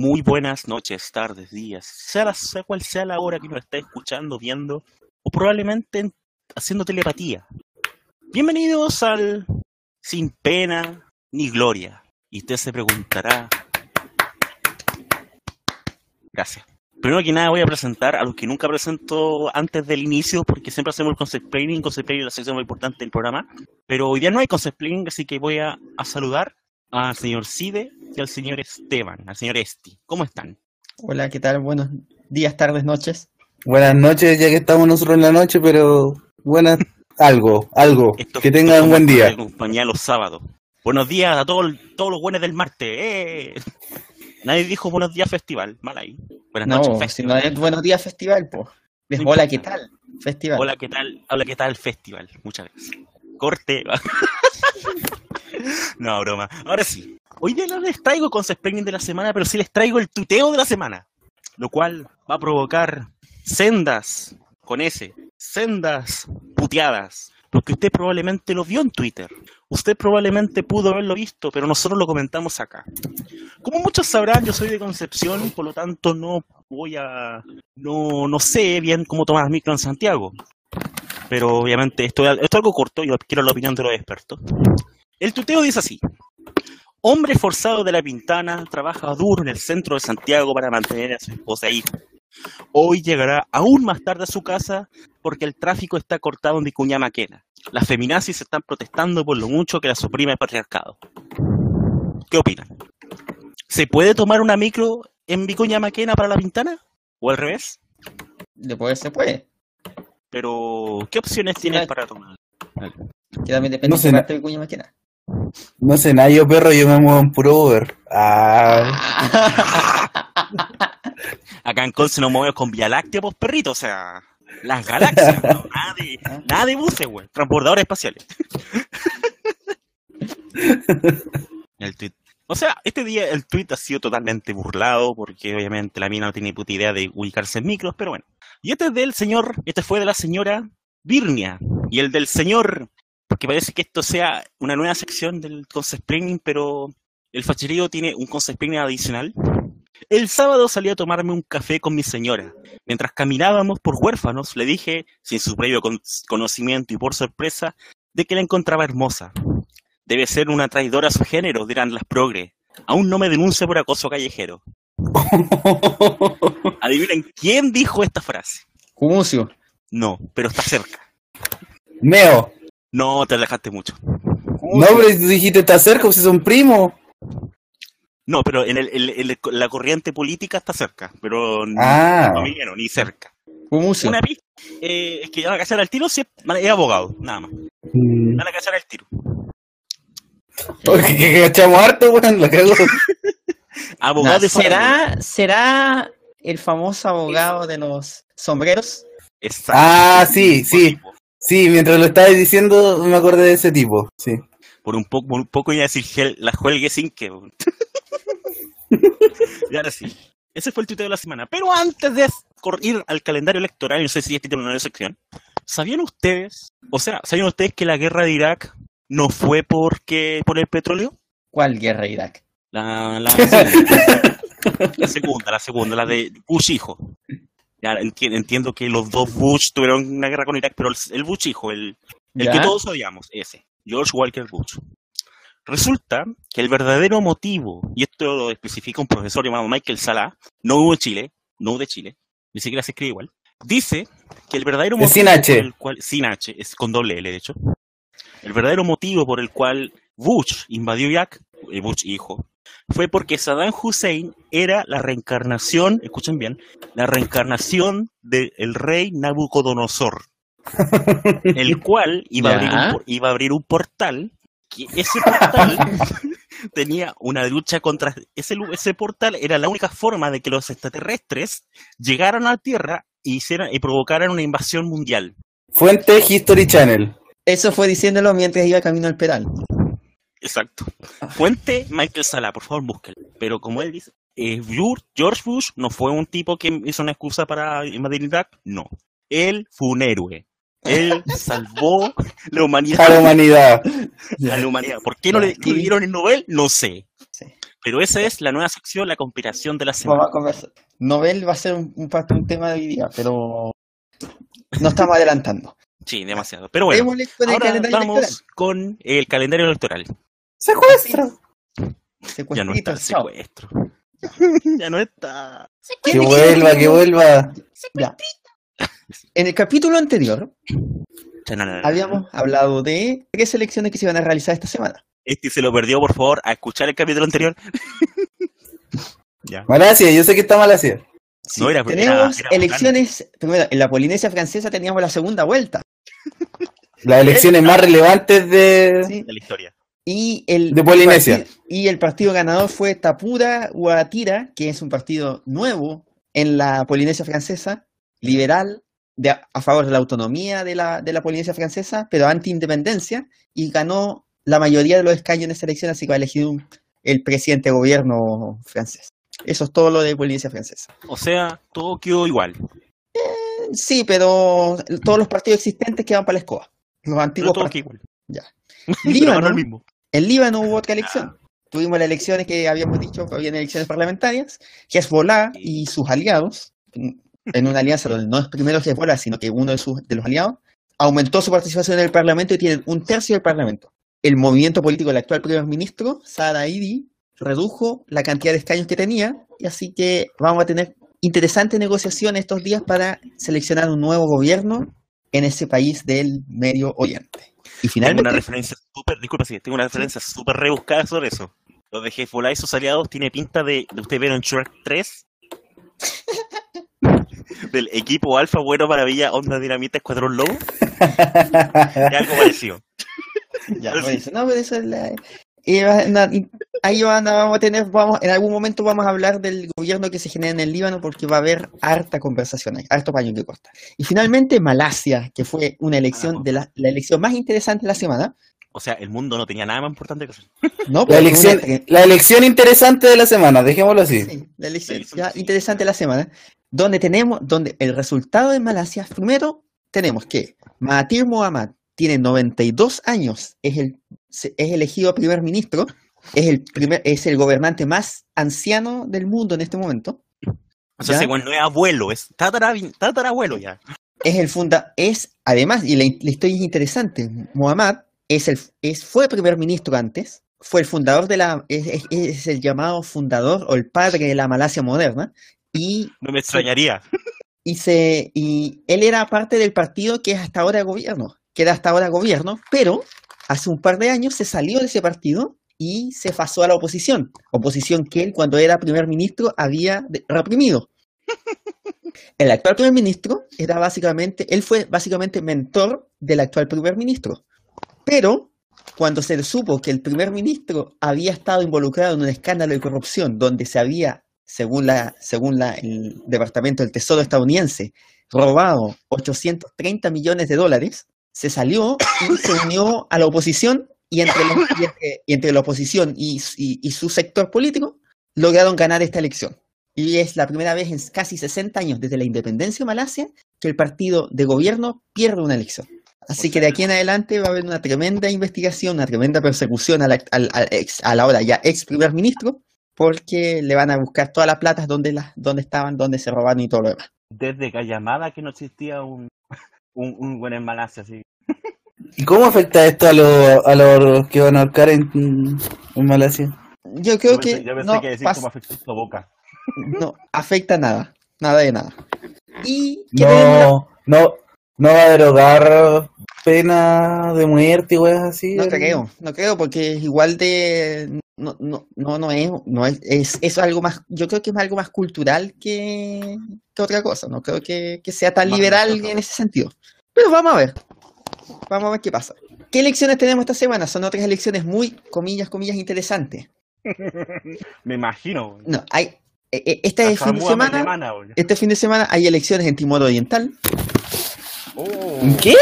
muy buenas noches, tardes, días, sea, la, sea cual sea la hora que nos esté escuchando, viendo, o probablemente haciendo telepatía. Bienvenidos al Sin Pena ni Gloria. Y usted se preguntará. Gracias. Primero que nada voy a presentar a los que nunca presento antes del inicio, porque siempre hacemos el concept planning. Concept planning es la sección muy importante del programa. Pero hoy día no hay concept planning, así que voy a, a saludar al señor Cide y al señor Esteban, al señor Esti. ¿Cómo están? Hola, ¿qué tal? Buenos días, tardes, noches. Buenas noches, ya que estamos nosotros en la noche, pero buenas, algo, algo. Esto- que tengan un buen día. compañía los sábados. Buenos días a todos, todos los buenos del martes. ¡eh! Nadie dijo buenos días festival. Mal ahí. Buenas No, noches si festival. no es Buenos Días Festival, pues. Hola. ¿qué tal? Festival. Hola, ¿qué tal? Hola, ¿qué tal festival? Muchas gracias. Corte. no, broma. Ahora sí. Hoy día no les traigo concept planning de la semana, pero sí les traigo el tuteo de la semana. Lo cual va a provocar sendas, con S, sendas puteadas. Porque usted probablemente lo vio en Twitter. Usted probablemente pudo haberlo visto, pero nosotros lo comentamos acá. Como muchos sabrán, yo soy de Concepción, por lo tanto no voy a... No, no sé bien cómo tomar micro en Santiago. Pero obviamente esto, esto es algo corto, yo quiero la opinión de los expertos. El tuteo dice así. Hombre forzado de la Pintana trabaja duro en el centro de Santiago para mantener a su esposa e hijo. Hoy llegará aún más tarde a su casa porque el tráfico está cortado en Vicuña Maquena. Las feminazis están protestando por lo mucho que la suprime el patriarcado. ¿Qué opinan? ¿Se puede tomar una micro en Vicuña Maquena para la Pintana? ¿O al revés? De poder se puede. Pero, ¿qué opciones tienes para tomar? Que también depende No sé, de Vicuña Maquena. No sé, nada, yo perro, yo me muevo en puro Uber. Ah, Acá en Conce nos movemos con Vía Láctea, pues perrito, o sea, las galaxias, ¿no? nada, de, nada de buses, güey, transbordadores espaciales. el tweet. O sea, este día el tweet ha sido totalmente burlado porque obviamente la mina no tiene puta idea de ubicarse en micros, pero bueno. Y este es del señor, este fue de la señora Virnia y el del señor, porque parece que esto sea una nueva sección del concept planning, pero el facherío tiene un concept planning adicional el sábado salí a tomarme un café con mi señora. Mientras caminábamos por huérfanos, le dije, sin su previo con- conocimiento y por sorpresa, de que la encontraba hermosa. Debe ser una traidora a su género, dirán las progre. Aún no me denuncia por acoso callejero. Adivinen quién dijo esta frase. Cumucio. No, pero está cerca. Meo. No, te alejaste mucho. No, pero dijiste está cerca, pues si son primos. No, pero en, el, el- el- la corriente política está cerca, pero no, Ah. no ni cerca. Una pista eh, es que van a cachar al tiro si es, es abogado, nada más. Mm. Van a cachar al tiro. Porque que cachamos harto, weón, la cago. Abogado Nah, de. ¿será, ¿Será el famoso abogado de los sombreros? Exacto. Ah, sí, sí. tipo. Sí, mientras lo estabas diciendo, me acordé de ese tipo, sí. Por un poco, por un poco iba a decir gel- la juelgue sin que. y ahora sí. Ese fue el tuiteo de la semana. Pero antes de ir al calendario electoral, no sé si este tiene una nueva sección. ¿Sabían ustedes? O sea, ¿sabían ustedes que la guerra de Irak no fue porque por el petróleo? ¿Cuál guerra de Irak? La, la, segunda, la segunda, la segunda, la de Bush hijo. Ya enti- entiendo que los dos Bush tuvieron una guerra con Irak, pero el, el Bush hijo, el, el ¿Ya? que todos odiamos, ese, George Walker Bush. Resulta que el verdadero motivo, y esto lo especifica un profesor llamado Michael Salah, no hubo en Chile, no de Chile, ni siquiera se escribe igual, dice que el verdadero motivo sin H. por el cual, sin H, es con doble L de hecho, el verdadero motivo por el cual Bush invadió Irak, eh, Bush hijo, fue porque Saddam Hussein era la reencarnación, escuchen bien, la reencarnación del rey Nabucodonosor, el cual iba a, abrir un, por- iba a abrir un portal, que ese portal tenía una lucha contra... Ese, ese portal era la única forma de que los extraterrestres llegaran a la Tierra y, hicieran, y provocaran una invasión mundial. Fuente History Channel. Eso fue diciéndolo mientras iba camino al pedal. Exacto. Fuente Michael Sala, por favor, búsquelo. Pero como él dice, eh, George Bush no fue un tipo que hizo una excusa para invadir Irak, no. Él fue un héroe. Él salvó la humanidad. A la humanidad. a la humanidad. ¿Por qué no le, dieron el Nobel? No sé. Sí. Pero esa es la nueva sección, la conspiración de la semana. Vamos a conversar. Nobel va a ser un, un, tema de hoy día, pero no estamos adelantando. Sí, demasiado. Pero bueno, ahora vamos con el calendario electoral. ¡Secuestro! Ya no está Secuestrito, secuestro. ya no está. Que vuelva, que vuelva. Ya. En el capítulo anterior habíamos hablado de tres elecciones que se iban a realizar esta semana. Este se lo perdió, por favor, a escuchar el capítulo anterior. ya. Malasia, yo sé que está Malasia. Sí, No, era- tenemos era- era elecciones, primero, en la Polinesia francesa teníamos la segunda vuelta. Las elecciones más relevantes de, ¿sí? De la historia. Y el, de Polinesia. parti- y el partido ganador fue Tapura Guatira, que es un partido nuevo en la Polinesia francesa, liberal, de, a favor de la autonomía de la, de la Polinesia francesa, pero anti-independencia, y ganó la mayoría de los escaños en esa elección, así que va a elegir un- el presidente de gobierno francés. Eso es todo lo de Polinesia francesa. O sea, todo quedó igual. Sí, pero todos los partidos existentes quedan para la escoba. Los Pero antiguos todo partidos. igual. Ya. Líbano, el mismo. En Líbano hubo otra elección. Tuvimos las elecciones que habíamos dicho, que habían elecciones parlamentarias. Hezbollah y sus aliados, en una alianza donde no es primero Hezbollah, sino que uno de, sus, de los aliados, aumentó su participación en el Parlamento y tienen un tercio del Parlamento. El movimiento político del actual primer ministro, Saad Idi, redujo la cantidad de escaños que tenía, y así que vamos a tener interesantes negociaciones estos días para seleccionar un nuevo gobierno en ese país del Medio Oriente. Y Tengo finalmente, una referencia súper, disculpa, sí, tengo una referencia súper rebuscada sobre eso. Los de Hezbollah y sus aliados tiene pinta de, de usted ver en Shrek 3. del equipo Alfa, Bueno, Maravilla, Onda Dinamita, Escuadrón Lobo. Es algo parecido. Ya, Pero no, pero eso es la- y ahí van a- vamos a tener, vamos, en algún momento vamos a hablar del gobierno que se genera en el Líbano porque va a haber harta conversación ahí, harto paño que cortar. Y finalmente Malasia, que fue una elección de la, la elección más interesante de la semana. O sea, el mundo no tenía nada más importante que hacer. No, La Pero elección, una tre- la elección interesante de la semana, dejémoslo así. sí, la elección elección, ya sí. interesante de la semana, donde tenemos, donde el resultado de Malasia, primero tenemos que Mahathir Mohamad tiene 92 años, es el es elegido primer ministro, es el primer, es el gobernante más anciano del mundo en este momento. O sea, weón no es abuelo, es tatara, tatarabuelo ya. Es el funda, es además, y la, la historia es interesante, Mohamad es el, es, fue primer ministro antes, fue el fundador de la, es, es- es el llamado fundador o el padre de la Malasia moderna, y No me extrañaría. y se y él era parte del partido que es hasta ahora gobierno, que era hasta ahora gobierno, pero hace un par de años se salió de ese partido y se pasó a la oposición, oposición que él cuando era primer ministro había reprimido. El actual primer ministro era básicamente, él fue básicamente mentor del actual primer ministro, pero cuando se supo que el primer ministro había estado involucrado en un escándalo de corrupción donde se había, según, la, según la- el Departamento del Tesoro estadounidense, robado 830 millones de dólares, se salió y se unió a la oposición y entre, los- y entre, y entre la oposición y, y- su sector político lograron ganar esta elección. Y es la primera vez en casi 60 años desde la independencia de Malasia que el partido de gobierno pierde una elección. Así que de aquí en adelante va a haber una tremenda investigación, una tremenda persecución al, al- al ex, a la hora ya ex primer ministro, porque le van a buscar todas las platas donde, las, donde estaban, donde se robaron y todo lo demás. Desde Callamada que no existía un, un, un buen en Malasia, así. ¿Y cómo afecta esto a los a los que van a ahorcar en, en Malasia? Yo creo yo pensé, que yo pensé no, que decir cómo afectó su boca. no afecta nada, nada de nada. Y No, no, no va a derogar pena de muerte y weas así. No creo, no creo, porque es igual de. No, no, no, no es, no es, es, es algo más, yo creo que es algo más cultural que, que otra cosa, no creo que, que sea tan Más liberal en ese sentido. Pero vamos a ver, vamos a ver qué pasa. ¿Qué elecciones tenemos esta semana? Son otras elecciones muy, comillas, comillas, interesantes. Me imagino. güey. No, hay, eh, este fin de semana, este fin de semana hay elecciones en Timor Oriental, Oh. ¿Qué?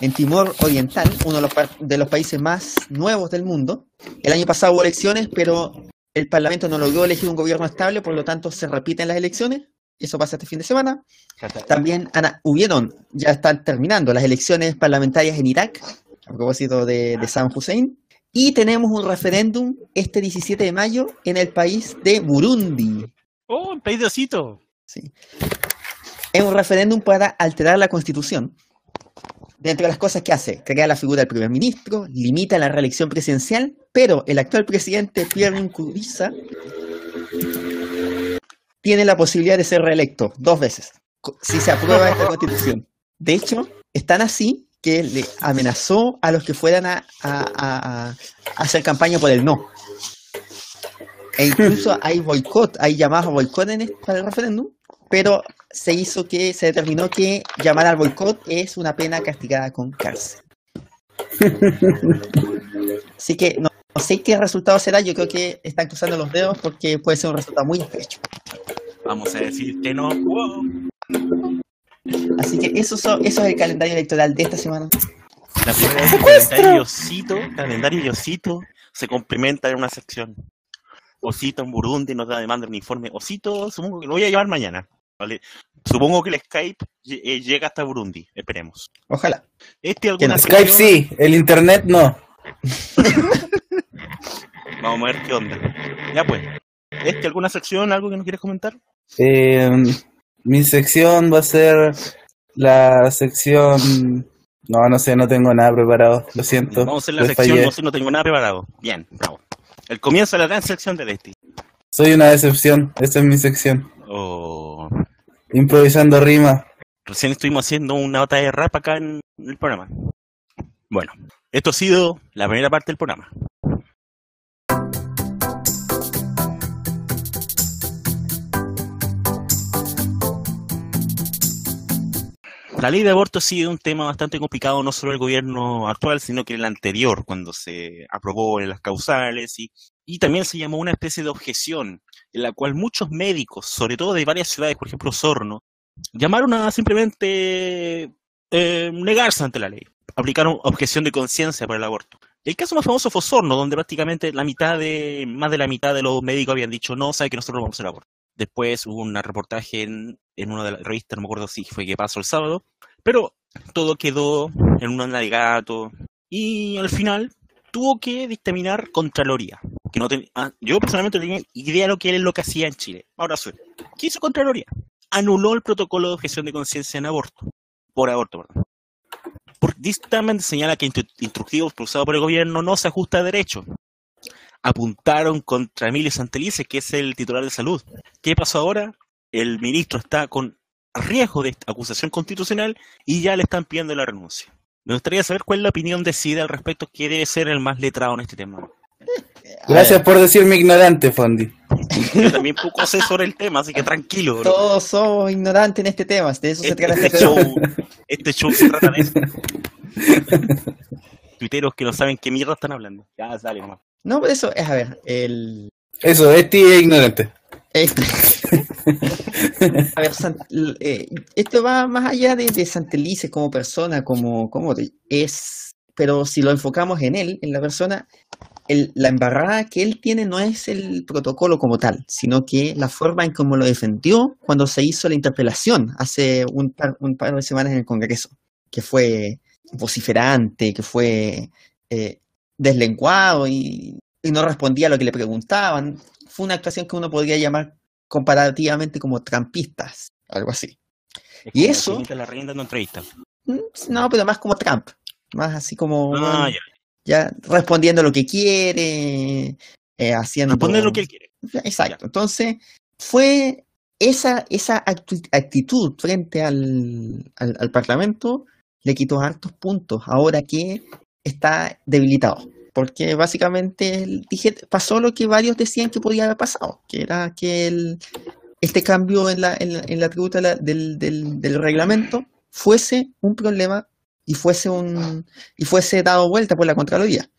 en Timor Oriental, uno de los, de los países más nuevos del mundo. El año pasado hubo elecciones, pero el Parlamento no logró elegir un gobierno estable, por lo tanto se repiten las elecciones. Eso pasa este fin de semana. También Ana, hubieron, ya están terminando las elecciones parlamentarias en Irak, a propósito de, de Saddam Hussein. Y tenemos un referéndum este 17 de mayo en el país de Burundi. Oh, el país de Osito. Sí. Es un referéndum para alterar la constitución. Dentro de las cosas que hace, crea la figura del primer ministro, limita la reelección presidencial, pero el actual presidente Pierre Nkurunziza tiene la posibilidad de ser reelecto dos veces si se aprueba esta constitución. De hecho, es tan así que le amenazó a los que fueran a, a- a- a hacer campaña por el no. E incluso hay boicot, hay llamadas a boicot en este- para el referéndum, pero se hizo que, se determinó que llamar al boicot es una pena castigada con cárcel. Así que no, no sé qué resultado será, yo creo que están cruzando los dedos porque puede ser un resultado muy estrecho. Vamos a decir que no. Wow. Así que eso, so- eso es el calendario electoral de esta semana. La primera vez que el calendario Osito, calendario y Osito se complementa en una sección. Osito en Burundi nos da demanda un informe. Osito, supongo que lo voy a llevar mañana. ¿vale? Supongo que el Skype eh, llega hasta Burundi, esperemos. Ojalá. Este alguna Skype sección? sí, el internet no. Vamos a ver qué onda. Ya pues. Este alguna sección, algo que nos quieres comentar? Eh, mi sección va a ser la sección... No, no sé, no tengo nada preparado, lo siento. Vamos a hacer la sección, fallé. no sé, no tengo nada preparado. Bien, bravo. El comienzo de la gran sección de Desti. Soy una decepción, esta es mi sección. Oh, Improvisando rima. recién estuvimos haciendo una nota de rap acá en el programa. Bueno, esto ha sido la primera parte del programa. La ley de aborto ha sido un tema bastante complicado, no solo el gobierno actual, sino que el anterior, cuando se aprobó en las causales, y, también se llamó una especie de objeción, en la cual muchos médicos, sobre todo de varias ciudades, por ejemplo Sorno, llamaron a simplemente eh, negarse ante la ley, aplicaron objeción de conciencia para el aborto. El caso más famoso fue Sorno, donde prácticamente la mitad de, más de la mitad de los médicos habían dicho, no, sabe que nosotros no vamos a hacer aborto. Después hubo un reportaje en, en una de las revistas, no me acuerdo si fue que pasó el sábado, pero todo quedó en un alegato y al final tuvo que dictaminar Contraloría. Que no ten- ah, yo personalmente no tenía idea de lo que es lo que hacía en Chile. Ahora soy. ¿Qué hizo Contraloría? Anuló el protocolo de objeción de conciencia en aborto. Por aborto, perdón. Por dictamen señala que instru- instructivo impulsado por el gobierno no se ajusta a derecho. Apuntaron contra Emilio Santelice, que es el titular de salud. ¿Qué pasó ahora? El ministro está con riesgo de acusación constitucional y ya le están pidiendo la renuncia. Me gustaría saber cuál es la opinión de CIDE al respecto, que debe ser el más letrado en este tema. Gracias por decirme ignorante, Fondi. Yo también poco sé sobre el tema, así que tranquilo. bro. Todos somos ignorantes en este tema, de eso se Este, trata este este show, este show se trata de eso. Tuiteros que no saben qué mierda están hablando. Ya, sale nomás. No, pero eso es, a ver, el... Eso, este es ignorante. Este- A ver, eh, esto va más allá de, de Santelice como persona, como, como es, pero si lo enfocamos en él, en la persona, el- la embarrada que él tiene no es el protocolo como tal, sino que la forma en cómo lo defendió cuando se hizo la interpelación hace un par, un par de semanas en el Congreso, que fue vociferante, que fue eh, deslenguado y, y no respondía a lo que le preguntaban. Fue una actuación que uno podría llamar comparativamente como trampistas, algo así. Es ¿Y eso? La reina dando entrevista. Mm, No, pero más como Trump, más así como Ah, ya. ya respondiendo lo que quiere, eh, haciendo... Lo que él quiere. Exacto. Entonces, fue esa, esa actitud frente al, al, al Parlamento le quitó hartos puntos ahora que está debilitado. Porque básicamente dije, pasó lo que varios decían que podía haber pasado, que era que el, este cambio en la, en la, en la tributa del, del, del reglamento fuese un problema y fuese un y fuese dado vuelta por la Contraloría.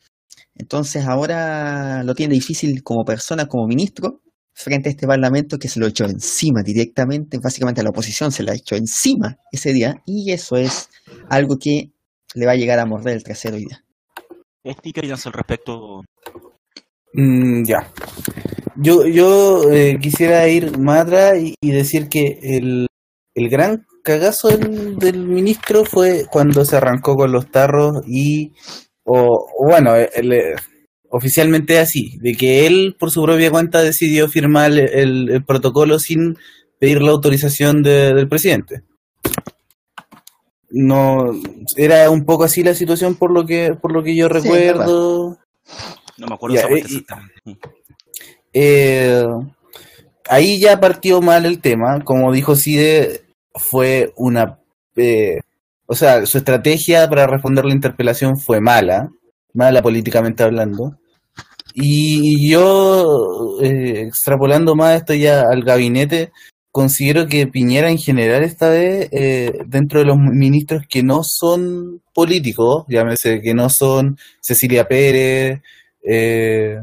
Entonces ahora lo tiene difícil como persona, como ministro, frente a este parlamento que se lo echó encima directamente, básicamente a la oposición se la echó encima ese día, y eso es algo que le va a llegar a morder el trasero hoy día. Este, ¿qué opinas al respecto? Mm, ya. Yo, yo eh, quisiera ir más atrás y, y decir que el, el gran cagazo del, del ministro fue cuando se arrancó con los tarros y, o bueno, el, eh, oficialmente así, de que él por su propia cuenta decidió firmar el, el- el protocolo sin pedir la autorización de- del presidente. No, era un poco así la situación por lo que, por lo que yo Sí, recuerdo. No me acuerdo Ya, eh. Eh, ahí ya partió mal el tema. Como dijo Cide, fue una. eh, o sea, su estrategia para responder la interpelación fue mala, mala políticamente hablando. Y yo, eh, extrapolando más esto ya al gabinete, considero que Piñera en general esta vez, eh, dentro de los ministros que no son políticos, llámese que no son Cecilia Pérez, eh,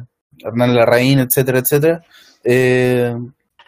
Hernán Larraín, etcétera, etcétera, eh,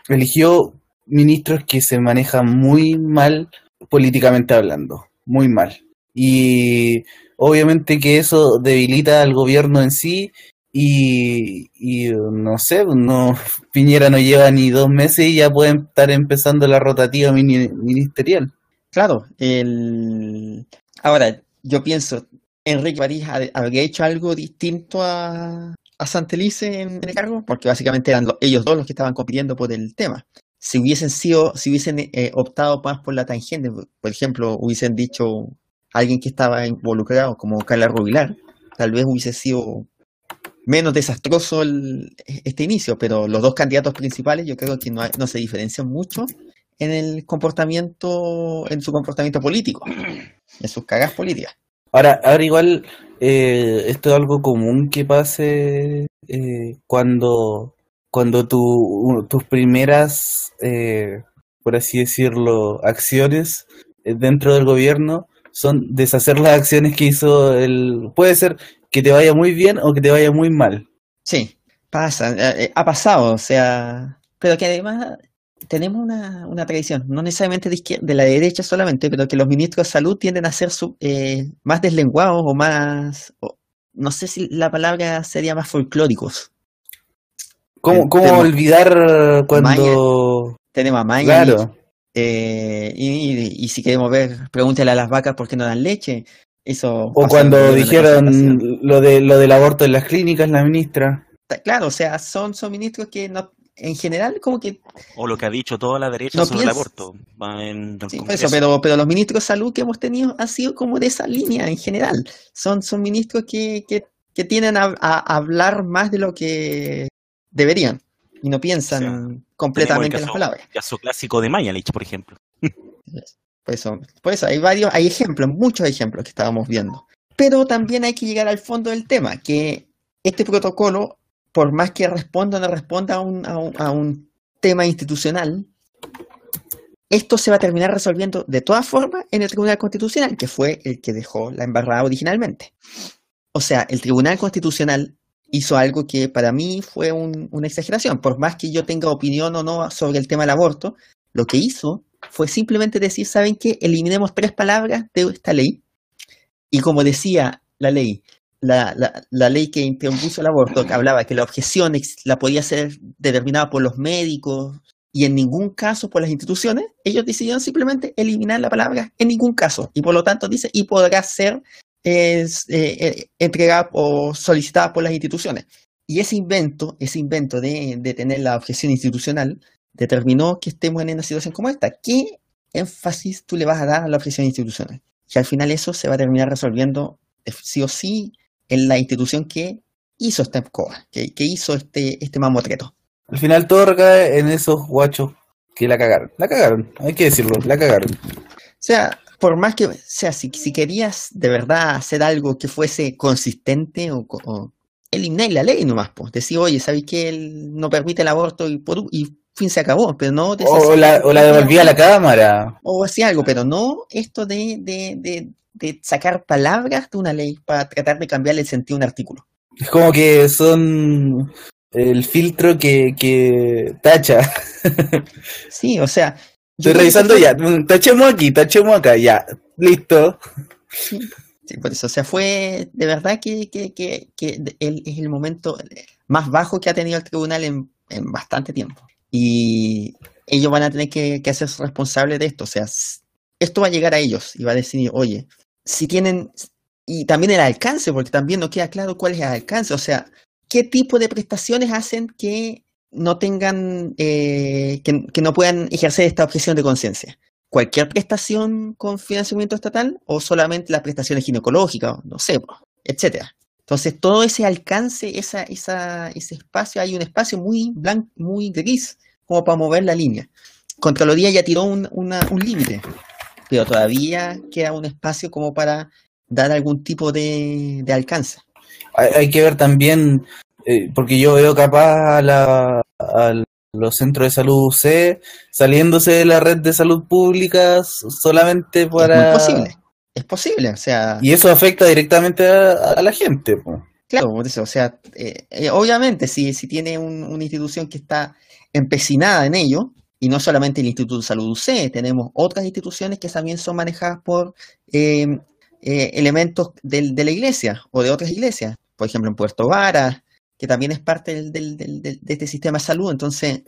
eligió ministros que se manejan muy mal políticamente hablando, muy mal. Y obviamente que eso debilita al gobierno en sí y, no sé, no Piñera no lleva ni dos meses y ya puede estar empezando la rotativa mini- ministerial. Claro, el... ahora yo pienso, Enrique París ha- habría hecho algo distinto a, a Santelice en el cargo, porque básicamente eran lo- ellos dos los que estaban compitiendo por el tema. Si hubiesen sido, si hubiesen eh, optado más por la tangente, por- por ejemplo, hubiesen dicho alguien que estaba involucrado como Carla Rubilar, tal vez hubiese sido menos desastroso el- este inicio, pero los dos candidatos principales yo creo que no, se diferencian mucho en el comportamiento, en su comportamiento político, en sus cagas políticas. Ahora, ahora igual, eh, esto es algo común que pase eh, cuando, cuando tu, tus primeras, eh, por así decirlo, acciones eh, dentro del gobierno son deshacer las acciones que hizo el... Puede ser que te vaya muy bien o que te vaya muy mal. Sí, pasa, eh, eh, ha pasado, o sea, pero que además tenemos una, una tradición, no necesariamente de, la derecha solamente, pero que los ministros de salud tienden a ser eh, más deslenguados o más, o- no sé si la palabra sería más folclóricos. ¿Cómo, cómo tema- olvidar cuando... Tenemos a Mañalich, Claro. eh, y, y- y si queremos ver, pregúntale a las vacas por qué no dan leche. Eso O cuando dijeron lo de lo del aborto en las clínicas, la ministra. Claro, o sea, son, son ministros que no, en general como que O lo que ha dicho toda la derecha No sobre el aborto. En el Sí, por Congreso. eso, pero, pero los ministros de salud que hemos tenido han sido como de esa línea en general. Son, son ministros que, que, que tienden a, a hablar más de lo que deberían y no piensan completamente en las palabras. caso clásico de Mañalich, por ejemplo. Eso, por eso hay varios, hay ejemplos, muchos ejemplos que estábamos viendo. Pero también hay que llegar al fondo del tema, que este protocolo, por más que responda o no responda a un, tema institucional, esto se va a terminar resolviendo de todas formas en el Tribunal Constitucional, que fue el que dejó la embarrada originalmente. O sea, el Tribunal Constitucional hizo algo que para mí fue un- una exageración. Por más que yo tenga opinión o no sobre el tema del aborto, lo que hizo fue simplemente decir, ¿saben qué? Eliminemos tres palabras de esta ley. Y como decía la ley, la, la- ley que interpuso el aborto, que hablaba que la objeción la podía ser determinada por los médicos y en ningún caso por las instituciones, ellos decidieron simplemente eliminar la palabra en ningún caso. Y por lo tanto dice, y podrá ser eh, eh, entregada o solicitada por las instituciones. Y ese invento, ese invento de tener la objeción institucional, determinó que estemos en una situación como esta. ¿Qué énfasis tú le vas a dar a la objeción institucional? Y al final eso se va a terminar resolviendo sí o sí en la institución que hizo esta escoba, que, que hizo este, este mamotreto. Al final todo recae en esos guachos que la cagaron. La cagaron, hay que decirlo, la cagaron. O sea, por más que, o sea, si, si querías de verdad hacer algo que fuese consistente o, o eliminar la ley nomás, pues, decir, oye, ¿sabéis que él no permite el aborto y, por, y fin se acabó? Pero no O la, o la devolví a la cámara. o hacía algo, pero no esto de, de, de, de sacar palabras de una ley para tratar de cambiarle el sentido a un artículo. Es como que son el filtro que, que tacha. Sí, o sea, Estoy que revisando fue- ya. mm, Tachemos aquí, tachemos acá, ya. Listo. Sí, sí, por eso, o sea, fue de verdad que, que, que, que de- el- es el momento más bajo que ha tenido el tribunal en, en bastante tiempo. Y ellos van a tener que, hacerse responsables de esto. O sea, esto va a llegar a ellos y va a decir, oye, si tienen, y también el alcance, porque también no queda claro cuál es el alcance. O sea, qué tipo de prestaciones hacen que no tengan, eh, que, que no puedan ejercer esta objeción de conciencia. Cualquier prestación con financiamiento estatal o solamente las prestaciones ginecológicas, no sé, etcétera. Entonces, todo ese alcance, esa, esa, ese espacio, hay un espacio muy blanco, muy gris, como para mover la línea. Contraloría ya tiró un, una- un límite, pero todavía queda un espacio como para dar algún tipo de, de alcance. Hay, hay que ver también, eh, porque yo veo capaz a, la, a los centros de salud UC saliéndose de la red de salud pública solamente Es para... muy posible, es posible, o sea, Y eso afecta directamente a, a la gente. po. claro, por eso, o sea, eh, eh, obviamente si, si tiene un- una institución que está empecinada en ello, y no solamente el Instituto de Salud UC, tenemos otras instituciones que también son manejadas por eh, eh, elementos de la iglesia o de otras iglesias, por ejemplo en Puerto Vara, que también es parte del- de este sistema de salud, entonces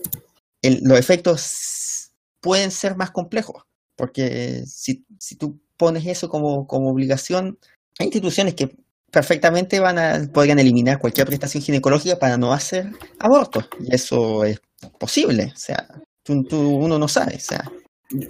los efectos pueden ser más complejos, porque si, si tú pones eso como, como obligación, hay instituciones que perfectamente van a, podrían eliminar cualquier prestación ginecológica para no hacer abortos, y eso es posible, o sea, tú- tú- uno no sabe, o sea,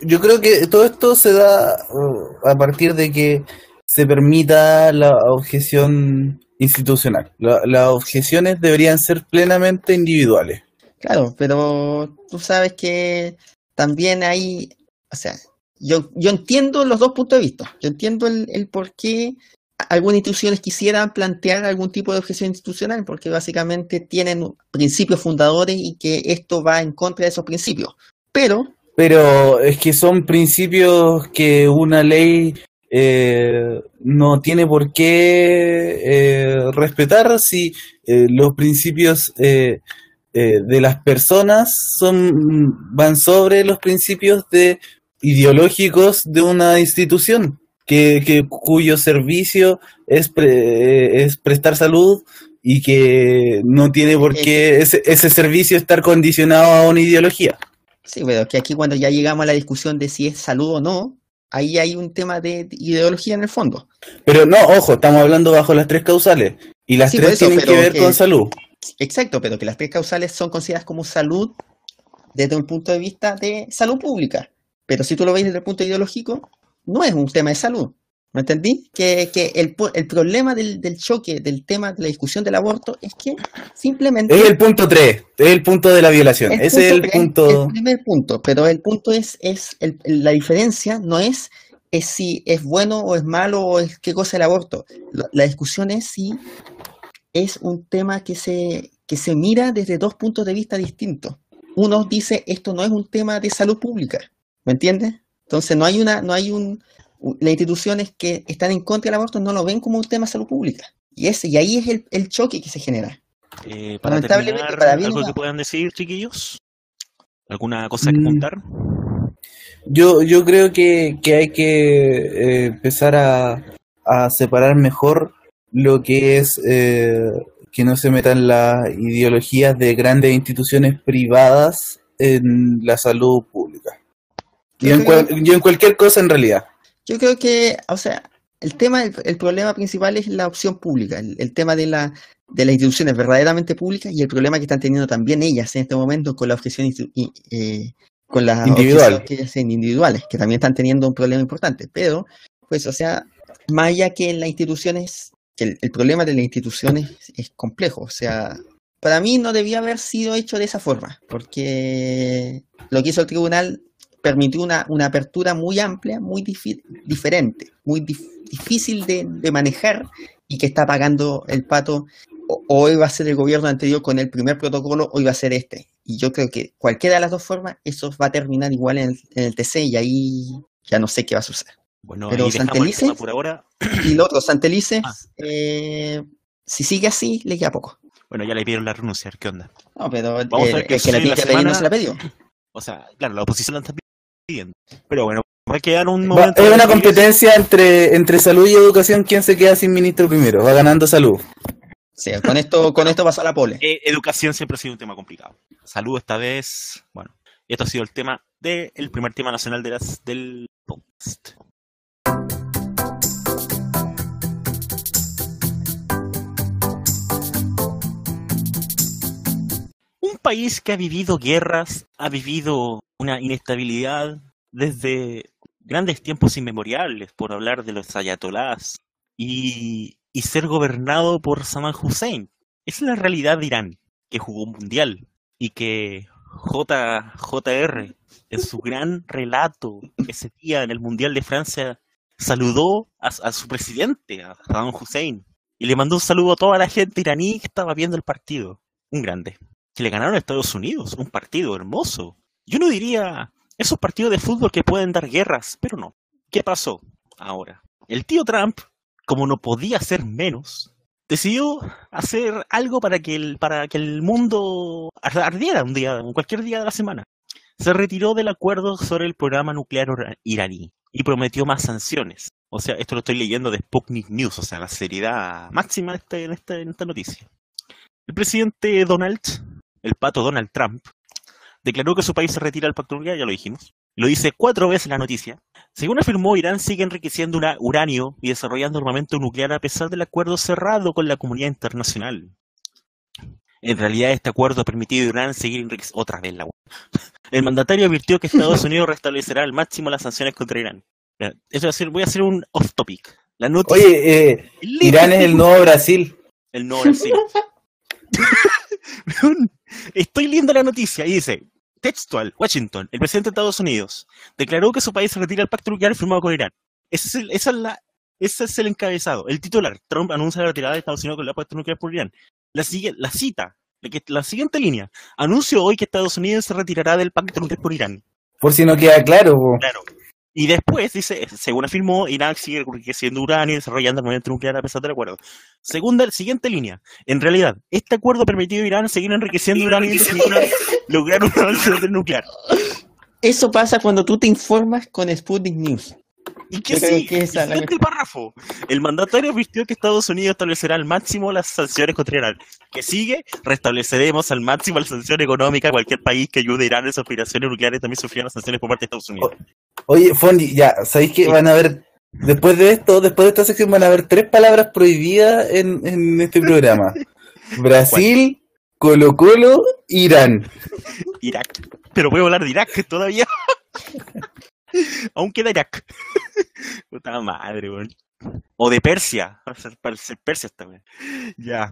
Yo creo que todo esto se da uh, a partir de que se permita la objeción institucional. La- las objeciones deberían ser plenamente individuales. Claro, pero tú sabes que también hay, o sea, yo, yo entiendo los dos puntos de vista. Yo entiendo el, el por qué algunas instituciones quisieran plantear algún tipo de objeción institucional, porque básicamente tienen principios fundadores y que esto va en contra de esos principios. Pero, Pero es que son principios que una ley eh, no tiene por qué eh, respetar si eh, los principios eh, de las personas son van sobre los principios de ideológicos de una institución que, que cuyo servicio es, pre- es prestar salud y que no tiene por qué ese, ese servicio estar condicionado a una ideología. sí, pero que aquí cuando ya llegamos a la discusión de si es salud o no, ahí hay un tema de ideología en el fondo. Pero no, ojo, estamos hablando bajo las tres causales. Y las Sí, tres eso, tienen que ver que- con salud. Exacto, pero que las tres causales son consideradas como salud desde un punto de vista de salud pública. Pero si tú lo ves desde el punto ideológico, no es un tema de salud. ¿Me entendí? Que, que el, el problema del, del choque, del tema de la discusión del aborto, es que simplemente... Es el punto tres, es el punto de la violación. el Ese es el punto. el primer punto, pero el punto es, es el- la diferencia no es, es si es bueno o es malo o es qué cosa el aborto. La, la discusión es si es un tema que se, que se mira desde dos puntos de vista distintos. Uno dice esto no es un tema de salud pública, ¿me entiendes? Entonces no hay una, no hay un, las instituciones que están en contra del aborto no lo ven como un tema de salud pública. Y ese, y ahí es el, el choque que se genera. Eh, para Lamentablemente, terminar, para bien ¿algo que puedan decir, chiquillos? ¿Alguna cosa que Mm. apuntar? Yo, yo creo que, que hay que eh, empezar a, a separar mejor lo que es eh, que no se metan las ideologías de grandes instituciones privadas en la salud pública. Yo en, en cualquier cosa en realidad. Yo creo que, o sea, el tema, el, el problema principal es la opción pública, el, el tema de la de las instituciones verdaderamente públicas y el problema que están teniendo también ellas en este momento con la objeción eh, con las Individual. objeciones que hacen individuales, que también están teniendo un problema importante. Pero, pues, o sea, más allá que en las instituciones, que el, el problema de las instituciones es complejo. O sea, para mí no debía haber sido hecho de esa forma, porque lo que hizo el tribunal permitió una, una apertura muy amplia, muy diferente, muy dif- difícil de, de manejar y que está pagando el pato. O, o iba a ser el gobierno anterior con el primer protocolo o iba a ser este. Y yo creo que cualquiera de las dos formas, eso va a terminar igual en el, en el TC y ahí ya no sé qué va a suceder. Bueno, Pero Santelices- tema por ahora. Y lo otro, Santelices, Ah. eh, si sigue así, le queda poco. Bueno, ya le pidieron la renuncia, ¿qué onda? No, pero Vamos a eh, ver que la la que pedir no se la pidió. O sea, claro, la oposición la está pidiendo. Pero bueno, va a quedar un momento. es una competencia entre, entre salud y educación. ¿Quién se queda sin ministro primero? Va ganando salud. Sí, con esto, con esto pasó la pole. Eh, educación siempre ha sido un tema complicado. Salud esta vez, bueno, esto ha sido el tema del primer tema nacional de las, del podcast. país que ha vivido guerras, ha vivido una inestabilidad desde grandes tiempos inmemoriales, por hablar de los ayatolás, y, y ser gobernado por Saddam Hussein. Esa es la realidad de Irán, que jugó un mundial y que J, JR, en su gran relato ese día en el Mundial de Francia, saludó a, a su presidente, a Saddam Hussein, y le mandó un saludo a toda la gente iraní que estaba viendo el partido. Un grande. Que le ganaron a Estados Unidos, un partido hermoso. Yo no diría esos partidos de fútbol que pueden dar guerras, pero no. ¿Qué pasó ahora? El tío Trump, como no podía ser menos, decidió hacer algo para que el, para que el mundo ar- ardiera un día, cualquier día de la semana. Se retiró del acuerdo sobre el programa nuclear ira- iraní y prometió más sanciones. O sea, esto lo estoy leyendo de Sputnik News, o sea, la seriedad máxima de este- en, esta, en esta noticia. El presidente Donald, el pato Donald Trump, declaró que su país se retira del pacto nuclear, ya lo dijimos. Lo dice cuatro veces en la noticia. Según afirmó, Irán sigue enriqueciendo una- uranio y desarrollando armamento nuclear a pesar del acuerdo cerrado con la comunidad internacional. En realidad, este acuerdo ha permitido a Irán seguir enriqueciendo. Otra vez la. El mandatario advirtió que Estados Unidos restablecerá al máximo las sanciones contra Irán. Eso voy a hacer un off topic. La noticia. Oye, eh, Irán es el nuevo Brasil. El no Brasil. Estoy leyendo la noticia y dice, textual, Washington, el presidente de Estados Unidos, declaró que su país se retira del pacto nuclear firmado con Irán. Ese es el, esa es la, ese es el encabezado. El titular, Trump anuncia la retirada de Estados Unidos con el pacto nuclear por Irán. La, la cita, la, la siguiente línea, anuncio hoy que Estados Unidos se retirará del pacto nuclear por Irán. Por si no queda claro. Claro. Y después dice, según afirmó, Irán sigue enriqueciendo uranio y desarrollando armamento nuclear a pesar del acuerdo. Segunda, siguiente línea. En realidad, este acuerdo ha permitido a Irán seguir enriqueciendo uranio y lograr un avance nuclear. Eso pasa cuando tú te informas con Sputnik News. ¿Y qué que esa la Siguiente párrafo. El mandatario advirtió que Estados Unidos establecerá al máximo las sanciones contra Irán. ¿Qué sigue? Restableceremos al máximo la sanción económica a cualquier país que ayude a Irán en sus aspiraciones nucleares también sufrirán las sanciones por parte de Estados Unidos. Oye, Fondi, ya, ¿sabéis que van a haber, después de esto, después de esta sección van a haber tres palabras prohibidas en, en este programa? Brasil, Colo Colo, Irán. Irak. Pero voy a hablar de Irak todavía. Aún queda Irak. Puta madre, weón. O de Persia. Para ser, Persia esta weón. Ya.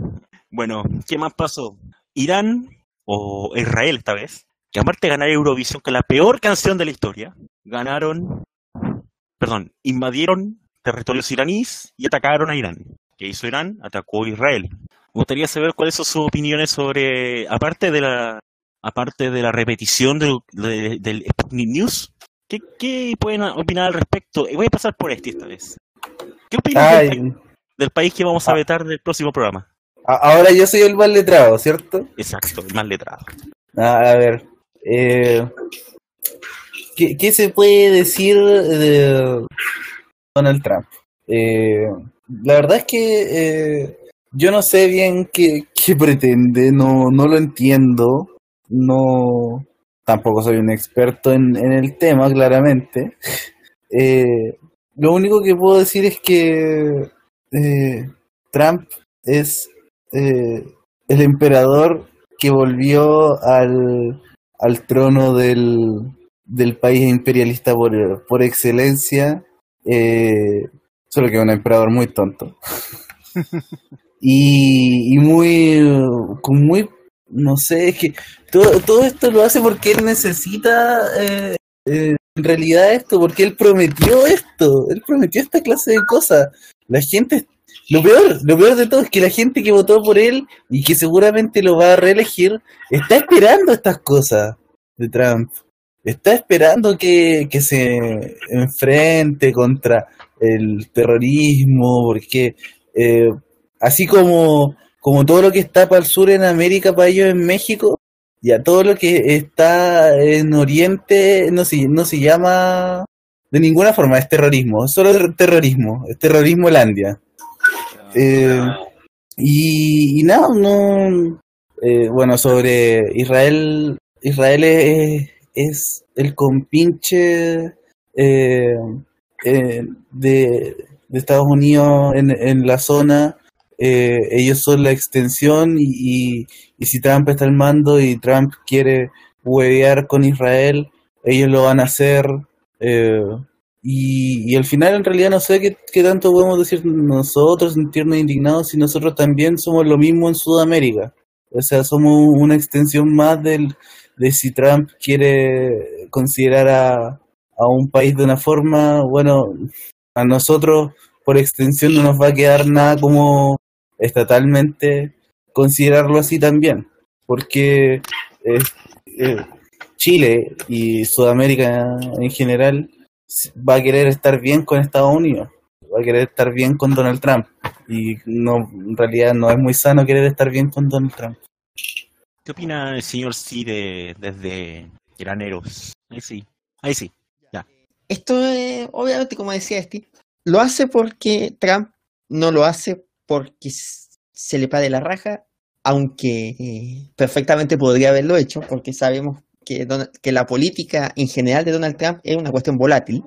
Bueno, ¿qué más pasó? Irán, o Israel esta vez, que aparte de ganar Eurovisión con la peor canción de la historia, ganaron, perdón, invadieron territorios iraníes y atacaron a Irán. ¿Qué hizo Irán? Atacó a Israel. Me gustaría saber cuáles son sus opiniones sobre, aparte de la, aparte de la repetición del, de- del Sputnik News, ¿qué, qué pueden opinar al respecto? Voy a pasar por este esta vez. ¿Qué opinan del, país, del país que vamos a Ah. vetar del próximo programa? ahora yo soy el mal letrado, ¿cierto? Exacto, el más letrado. A, a ver, eh, ¿qué, qué se puede decir de Donald Trump? Eh, la verdad es que eh, yo no sé bien qué, qué pretende, no, no lo entiendo, no, tampoco soy un experto en, en el tema, claramente. Eh, lo único que puedo decir es que eh, Trump es eh, el emperador que volvió al, al trono del, del país imperialista por, por excelencia, eh, solo que es un emperador muy tonto. y, y muy, con muy, no sé, es que todo, todo esto lo hace porque él necesita eh, eh, en realidad esto, porque él prometió esto, él prometió esta clase de cosas. La gente, lo peor, lo peor de todo es que la gente que votó por él y que seguramente lo va a reelegir, está esperando estas cosas de Trump. Está esperando que, que se enfrente contra el terrorismo, porque eh, así como, como todo lo que está para el sur en América, para ellos en México, ya todo lo que está en Oriente no se, no se llama de ninguna forma, es terrorismo, es solo ter- terrorismo, es terrorismo Landia. Eh, y, y nada, no. eh, bueno, sobre Israel, Israel es, es el compinche eh, eh, de, de Estados Unidos en, en la zona. Eh, ellos son la extensión y, y, si Trump está al mando y Trump quiere huevear con Israel, ellos lo van a hacer. eh, y, al final en realidad no sé qué, qué tanto podemos decir nosotros, sentirnos indignados si nosotros también somos lo mismo en Sudamérica. O sea, somos una extensión más del, de si Trump quiere considerar a, a un país de una forma, bueno, a nosotros por extensión no nos va a quedar nada como estatalmente considerarlo así también, porque eh, eh, Chile y Sudamérica en general va a querer estar bien con Estados Unidos, va a querer estar bien con Donald Trump y no en realidad no es muy sano querer estar bien con Donald Trump. ¿Qué opina el señor sí de, desde Graneros? Ahí sí, ahí sí. Esto, eh, obviamente, como decía Steve, lo hace porque Trump no lo hace porque se le pare la raja, aunque eh, perfectamente podría haberlo hecho, porque sabemos que, Don- que la política en general de Donald Trump es una cuestión volátil,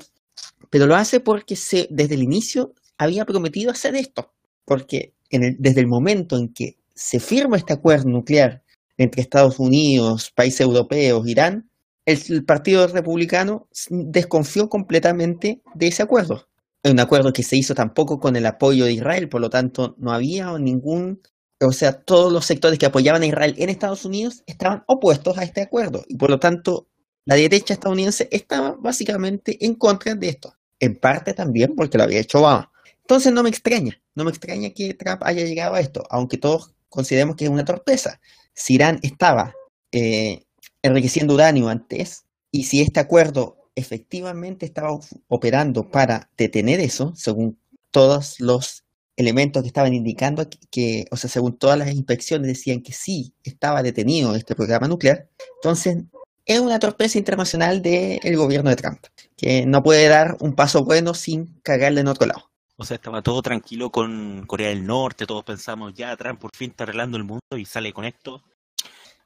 pero lo hace porque se, desde el inicio había prometido hacer esto, porque en el- desde el momento en que se firma este acuerdo nuclear entre Estados Unidos, países europeos, Irán, el, Partido Republicano desconfió completamente de ese acuerdo. Un acuerdo que se hizo tampoco con el apoyo de Israel, por lo tanto no había ningún, o sea, todos los sectores que apoyaban a Israel en Estados Unidos estaban opuestos a este acuerdo y por lo tanto la derecha estadounidense estaba básicamente en contra de esto, en parte también porque lo había hecho Obama. Entonces no me extraña, no me extraña que Trump haya llegado a esto, aunque todos consideremos que es una torpeza. Si Irán estaba eh, enriqueciendo uranio antes, y si este acuerdo efectivamente estaba operando para detener eso, según todos los elementos que estaban indicando que, que, o sea, según todas las inspecciones decían que sí estaba detenido este programa nuclear, entonces es una torpeza internacional del gobierno de Trump, que no puede dar un paso bueno sin cagarle en otro lado. O sea, estaba todo tranquilo con Corea del Norte, todos pensamos, ya Trump por fin está arreglando el mundo y sale con esto.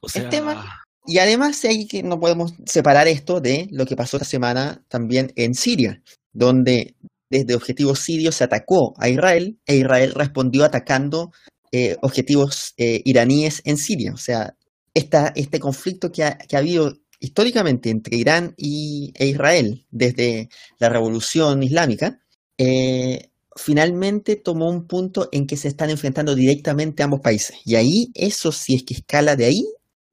O sea, El tema- Y además hay que no podemos separar esto de lo que pasó esta semana también en Siria, donde desde objetivos sirios se atacó a Israel e Israel respondió atacando eh, objetivos eh, iraníes en Siria. O sea, este conflicto que ha, que ha habido históricamente entre Irán y, e Israel desde la revolución islámica, eh, finalmente tomó un punto en que se están enfrentando directamente ambos países. Y ahí, eso si es que escala de ahí,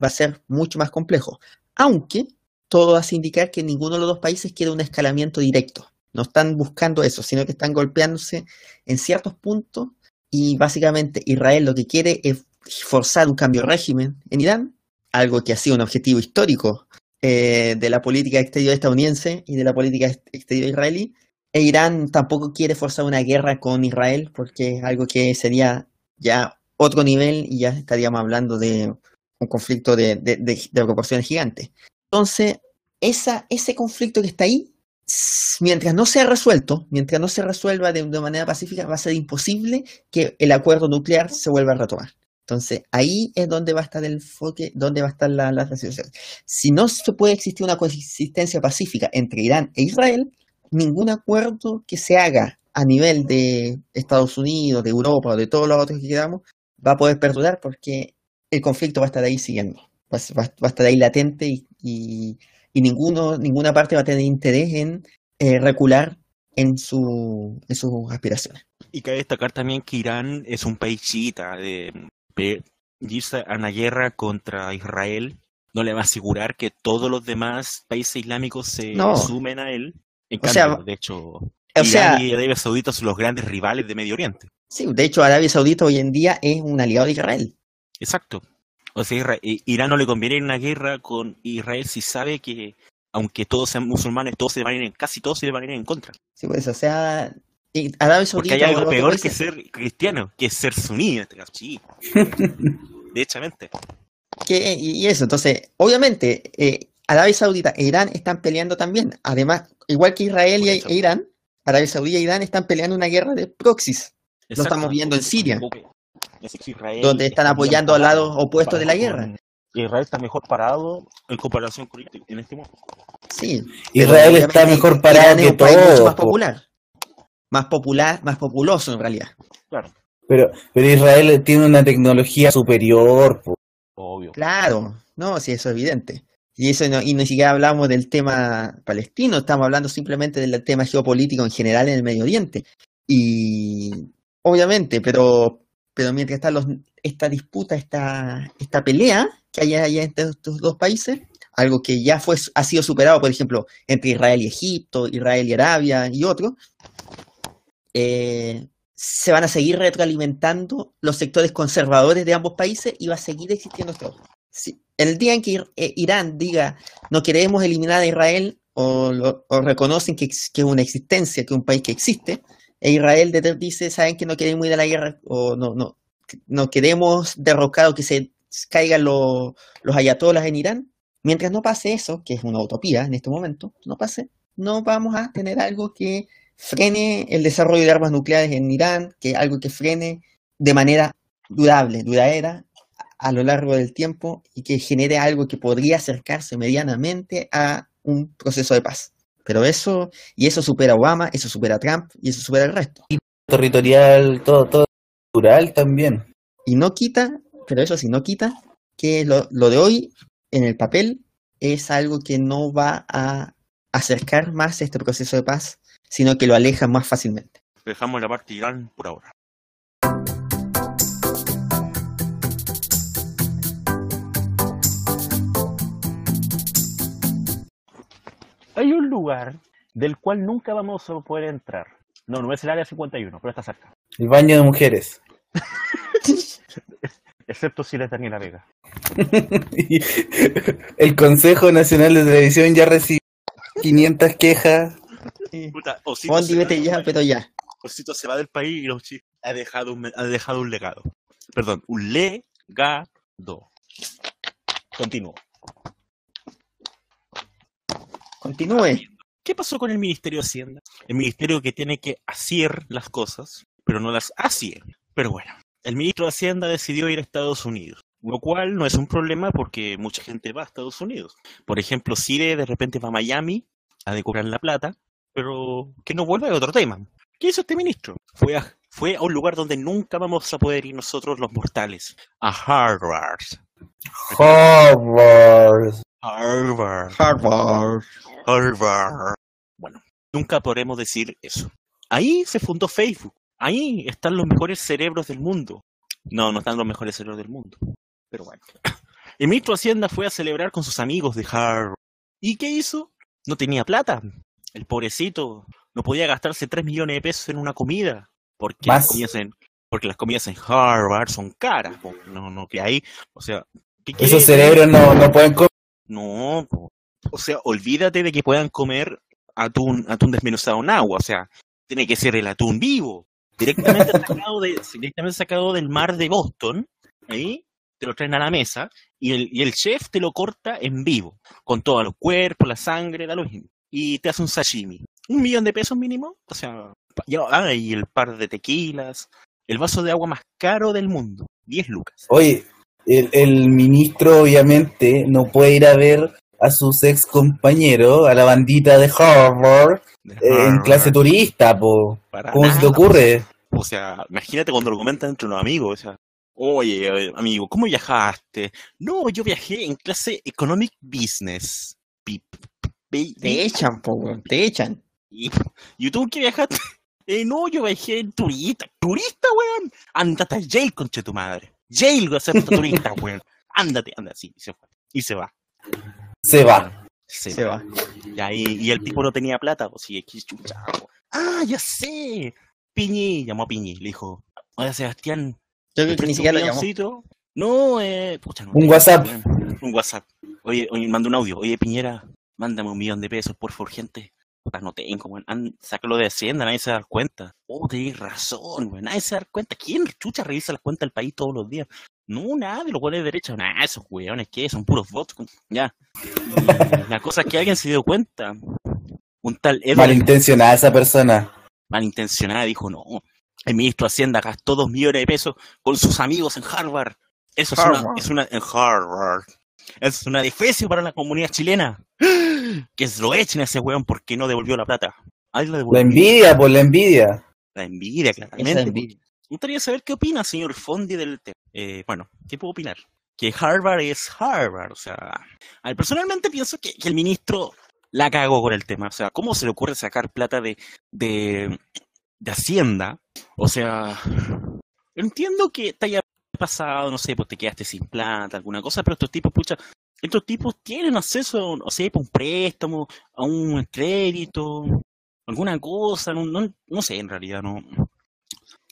va a ser mucho más complejo. Aunque todo hace indicar que ninguno de los dos países quiere un escalamiento directo. No están buscando eso, sino que están golpeándose en ciertos puntos y básicamente Israel lo que quiere es forzar un cambio de régimen en Irán, algo que ha sido un objetivo histórico eh, de la política exterior estadounidense y de la política ex- exterior israelí. E Irán tampoco quiere forzar una guerra con Israel porque es algo que sería ya otro nivel y ya estaríamos hablando de un conflicto de, de- de- de proporciones gigantes. Entonces, esa, ese conflicto que está ahí, mientras no sea resuelto, mientras no se resuelva de, de manera pacífica, va a ser imposible que el acuerdo nuclear se vuelva a retomar. Entonces, ahí es donde va a estar el enfoque, donde va a estar la, la resolución. Si no se puede existir una coexistencia pacífica entre Irán e Israel, ningún acuerdo que se haga a nivel de Estados Unidos, de Europa o de todos los otros que quedamos, va a poder perdurar porque el conflicto va a estar ahí siguiendo, va, a- va a- va a estar ahí latente y, y- y ninguno, ninguna parte va a tener interés en eh, recular en, su, en sus aspiraciones. Y cabe destacar también que Irán es un país chiita, de, de irse a una guerra contra Israel no le va a asegurar que todos los demás países islámicos se No. sumen a él. En O cambio, sea, de hecho, O sea, y Arabia Saudita son los grandes rivales de Medio Oriente. sí, de hecho Arabia Saudita hoy en día es un aliado de Israel. Exacto. O sea, I- Irán no le conviene ir a una guerra con Israel si sabe que, aunque todos sean musulmanes, todos se van a ir en, casi todos se van a ir en contra. Sí, pues, o sea, y Arabia Saudita... Porque hay algo peor que ser cristiano, que es ser suní en este caso. Sí. Derechamente. que, y eso, entonces, obviamente, eh, Arabia Saudita e Irán están peleando también. Además, igual que Israel e Irán, Arabia Saudita e Irán están peleando una guerra de proxies, Exacto. estamos viendo en Siria, Israel donde están está apoyando al lado opuesto de la guerra. Israel está mejor parado en comparación con Irán en este momento. Sí, Israel está mejor Irán parado es que un país mucho todo. más po. popular, más popular, más populoso en realidad. Claro. Pero, pero Israel tiene una tecnología superior, po. Obvio. Claro, no, sí, eso es evidente. Y eso no, y ni siquiera hablamos del tema palestino, estamos hablando simplemente del tema geopolítico en general en el Medio Oriente. Y obviamente, pero, pero mientras está los, esta disputa, esta, esta pelea que hay allá entre estos dos países, algo que ya fue, ha sido superado, por ejemplo, entre Israel y Egipto, Israel y Arabia y otros, eh, se van a seguir retroalimentando los sectores conservadores de ambos países y va a seguir existiendo esto. Sí, El día en que eh, Irán diga no queremos eliminar a Israel o, lo- o reconocen que, que es una existencia, que es un país que existe, e Israel dice, saben que no queremos ir a la guerra o no, no, no queremos derrocar o que se caigan los, los ayatolas en Irán, mientras no pase eso, que es una utopía en este momento, no pase, no vamos a tener algo que frene el desarrollo de armas nucleares en Irán, que algo que frene de manera durable, duradera, a lo largo del tiempo y que genere algo que podría acercarse medianamente a un proceso de paz. Pero eso, y eso supera a Obama, eso supera a Trump y eso supera el resto. Territorial, todo, todo cultural también. Y no quita, pero eso sí, no quita que lo, lo de hoy en el papel es algo que no va a acercar más este proceso de paz, sino que lo aleja más fácilmente. Dejamos la parte de Irán por ahora. Hay un lugar del cual nunca vamos a poder entrar. No, no es el área 51, pero está cerca. El baño de mujeres. Excepto si eres Daniela Vega. El Consejo Nacional de Televisión ya recibió 500 quejas. Puta, Osito, Fondi, se va, vete ya, pero ya. Osito se va del país y los chi- ha dejado un, ha dejado un legado. Perdón, un legado. Continúo. Continúe. ¿Qué pasó con el Ministerio de Hacienda? El ministerio que tiene que hacer las cosas, pero no las hace. Pero bueno, el ministro de Hacienda decidió ir a Estados Unidos, lo cual no es un problema porque mucha gente va a Estados Unidos. Por ejemplo, Cire de repente va a Miami a decorar la plata, pero que no vuelva es otro tema. ¿Qué hizo este ministro? Fue a, fue a un lugar donde nunca vamos a poder ir nosotros los mortales, a Harvard. Harvard. Harvard. Harvard. Harvard. Bueno, nunca podremos decir eso. Ahí se fundó Facebook. Ahí están los mejores cerebros del mundo. No, no están los mejores cerebros del mundo. Pero bueno. El ministro de Hacienda fue a celebrar con sus amigos de Harvard. ¿Y qué hizo? No tenía plata. El pobrecito no podía gastarse 3 millones de pesos en una comida. Porque las comidas en, porque las comidas en Harvard son caras. No, no, que hay. O sea, ¿qué quiere Esos cerebros no, no pueden comer. No, o sea, olvídate de que puedan comer atún, atún desmenuzado en agua, o sea, tiene que ser el atún vivo, directamente sacado, del mar de Boston, ahí te lo traen a la mesa y el, y el chef te lo corta en vivo, con todo el cuerpo, la sangre, la luz, y te hace un sashimi. Un millón de pesos mínimo, o sea, ah, y el par de tequilas, el vaso de agua más caro del mundo, 10 lucas. Oye, el, el ministro obviamente no puede ir a ver a sus ex compañeros, a la bandita de Harvard, De eh, en clase turista, po. para ¿Cómo se te ocurre? O sea, imagínate cuando lo comentan entre los amigos, o sea, oye, amigo, ¿cómo viajaste? No, yo viajé en clase Economic Business. Pip, pi- Te echan, po, te echan. ¿Y, ¿Y tú qué viajaste? Eh, no, yo viajé en turista. ¿Turista, weón? Ándate a Yale, conche tu madre. Yale acepta turista, weón. Ándate, anda, sí, y se fue. Y se va. Se va. Se, Se va. va. Y, ahí, y el tipo no tenía plata, pues sí, qué chucha. Ah, ya sé. Piñi, llamó a Piñi, le dijo, oye Sebastián, Yo ¿me creo que ni siquiera lo llamó. No, eh, pucha, no Un WhatsApp. Un WhatsApp. Oye, oye, manda un audio. Oye, Piñera, mándame un millón de pesos, por favor, gente. Puta, no tengo, weón. An- Sácalo de Hacienda, nadie se da cuenta. Oh, tenés razón, weón. Nadie se da cuenta. ¿Quién chucha revisa las cuentas del país todos los días? No, nadie, los weones de derecha. Nah, esos weones, ¿qué? Son puros bots. Ya. Y la cosa es que alguien se dio cuenta. Un tal Edward Malintencionada esa persona. malintencionada dijo, no, el ministro de Hacienda gastó dos millones de pesos con sus amigos en Harvard. Eso es una, Harvard. es una, en Harvard. Es una defecio para la comunidad chilena. Que se lo echen a ese weón porque no devolvió la plata. Ahí la La devolvió. envidia, por la envidia. La envidia, claramente. envidia. Me gustaría saber qué opina, señor Fondi, del tema. Eh, bueno, ¿qué puedo opinar? Que Harvard es Harvard, o sea... A ver, personalmente pienso que, que el ministro la cagó con el tema. O sea, ¿cómo se le ocurre sacar plata de, de, de Hacienda? O sea, entiendo que te haya pasado, no sé, pues te quedaste sin plata, alguna cosa, pero estos tipos, pucha, estos tipos tienen acceso, no sé, a un préstamo, a un crédito, alguna cosa, no, no, no sé, en realidad, no.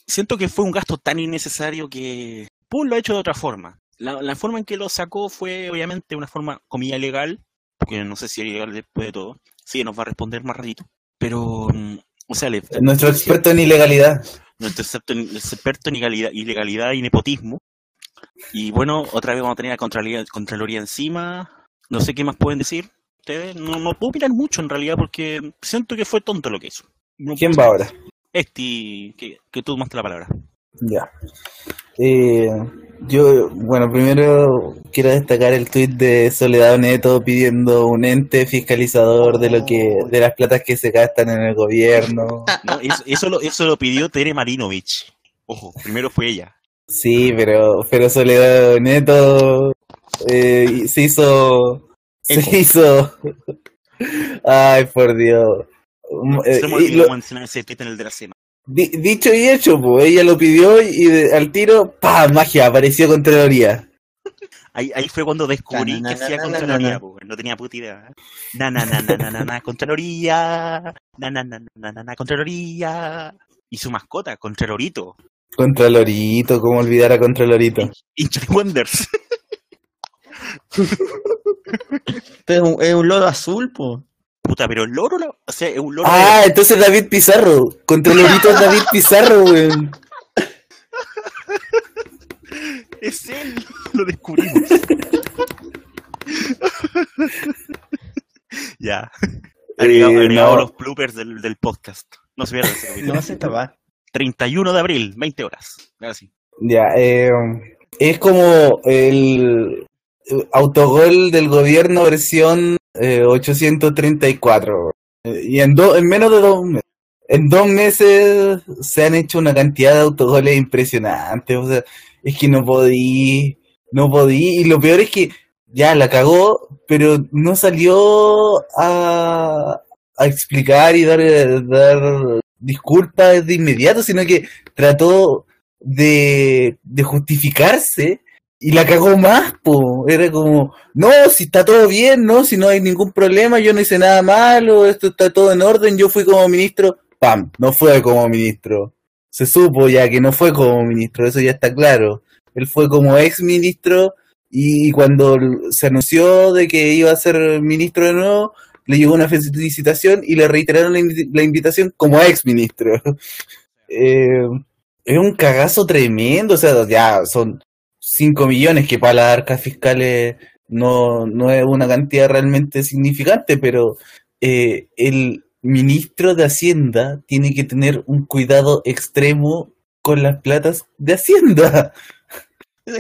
Siento que fue un gasto tan innecesario que Pum lo ha hecho de otra forma. La, la forma en que lo sacó fue, obviamente, una forma, comilla legal, porque no sé si es legal después de todo. Sí, nos va a responder más ratito. Pero, mm, o sea, le, Nuestro experto en ilegalidad. Nuestro experto en, experto en ilegalidad, y nepotismo. Y bueno, otra vez vamos a tener a Contraloría, Contraloría encima. No sé qué más pueden decir ustedes. No, no puedo opinar mucho en realidad porque siento que fue tonto lo que hizo. No ¿Quién va ahora? Este, que, que tú tomaste la palabra. Ya. Eh, yo, bueno, primero quiero destacar el tuit de Soledad Neto pidiendo un ente fiscalizador de lo que, de las platas que se gastan en el gobierno. No, eso, eso, lo, eso lo pidió Tere Marinovich. Ojo, primero fue ella. Sí, pero, pero Soledad Neto eh, se hizo, Eco. se hizo. Ay, por Dios. Eh, Se me olvidó lo- mencionar ese pita en el de la semana. Di- dicho y hecho, pues ella lo pidió y de- al tiro, ¡pa! Magia, apareció Contraloría. Ahí, ahí fue cuando descubrí Na, na, que hacía Contraloría, po, no tenía puta idea. Na, na, na, na, na, na, na, Contraloría. Na, na, na, na, na, na, Contraloría. Y su mascota, Contralorito. Contralorito, ¿cómo olvidar a Contralorito? Injury Wonders. Pero es un, es un loro azul, po. Puta, pero el loro, lo- o sea, es un loro. Ah, entonces David Pizarro. Contralorito es David Pizarro, weón. Es él. Lo descubrimos. ya. Agregado, Eh, no. los bloopers del, del podcast. No se pierdan ese capítulo. No se estaba. 31 de abril, 20 horas. Ahora sí. Ya, eh, es como el autogol del gobierno versión eh, 834. Eh, y en, do- en menos de dos meses. En dos meses se han hecho una cantidad de autogoles impresionantes. O sea, es que no podí, no podí. Y lo peor es que ya la cagó, pero no salió a, a explicar y dar, dar disculpas de inmediato, sino que trató de, de justificarse y la cagó más, po. Era como, no, si está todo bien, no, si no hay ningún problema, yo no hice nada malo, esto está todo en orden, yo fui como ministro, pam, no fue como ministro. Se supo ya que no fue como ministro, eso ya está claro. Él fue como ex ministro y cuando se anunció de que iba a ser ministro de nuevo, le llegó una felicitación y le reiteraron la, la invitación como ex ministro. Eh, es un cagazo tremendo, o sea, ya son 5 millones que para las arcas fiscales no, no es una cantidad realmente significante, pero eh, el ministro de Hacienda tiene que tener un cuidado extremo con las platas de Hacienda.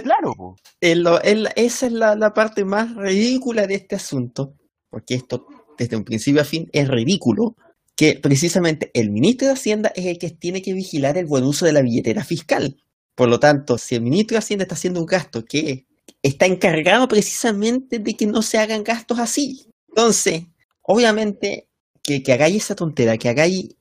Claro, esa es la, la parte más ridícula de este asunto, porque esto desde un principio a fin es ridículo, que precisamente el ministro de Hacienda es el que tiene que vigilar el buen uso de la billetera fiscal. Por lo tanto, si el ministro de Hacienda está haciendo un gasto que está encargado precisamente de que no se hagan gastos así. Entonces, obviamente, que, que hagáis esa tontera, que hagáis,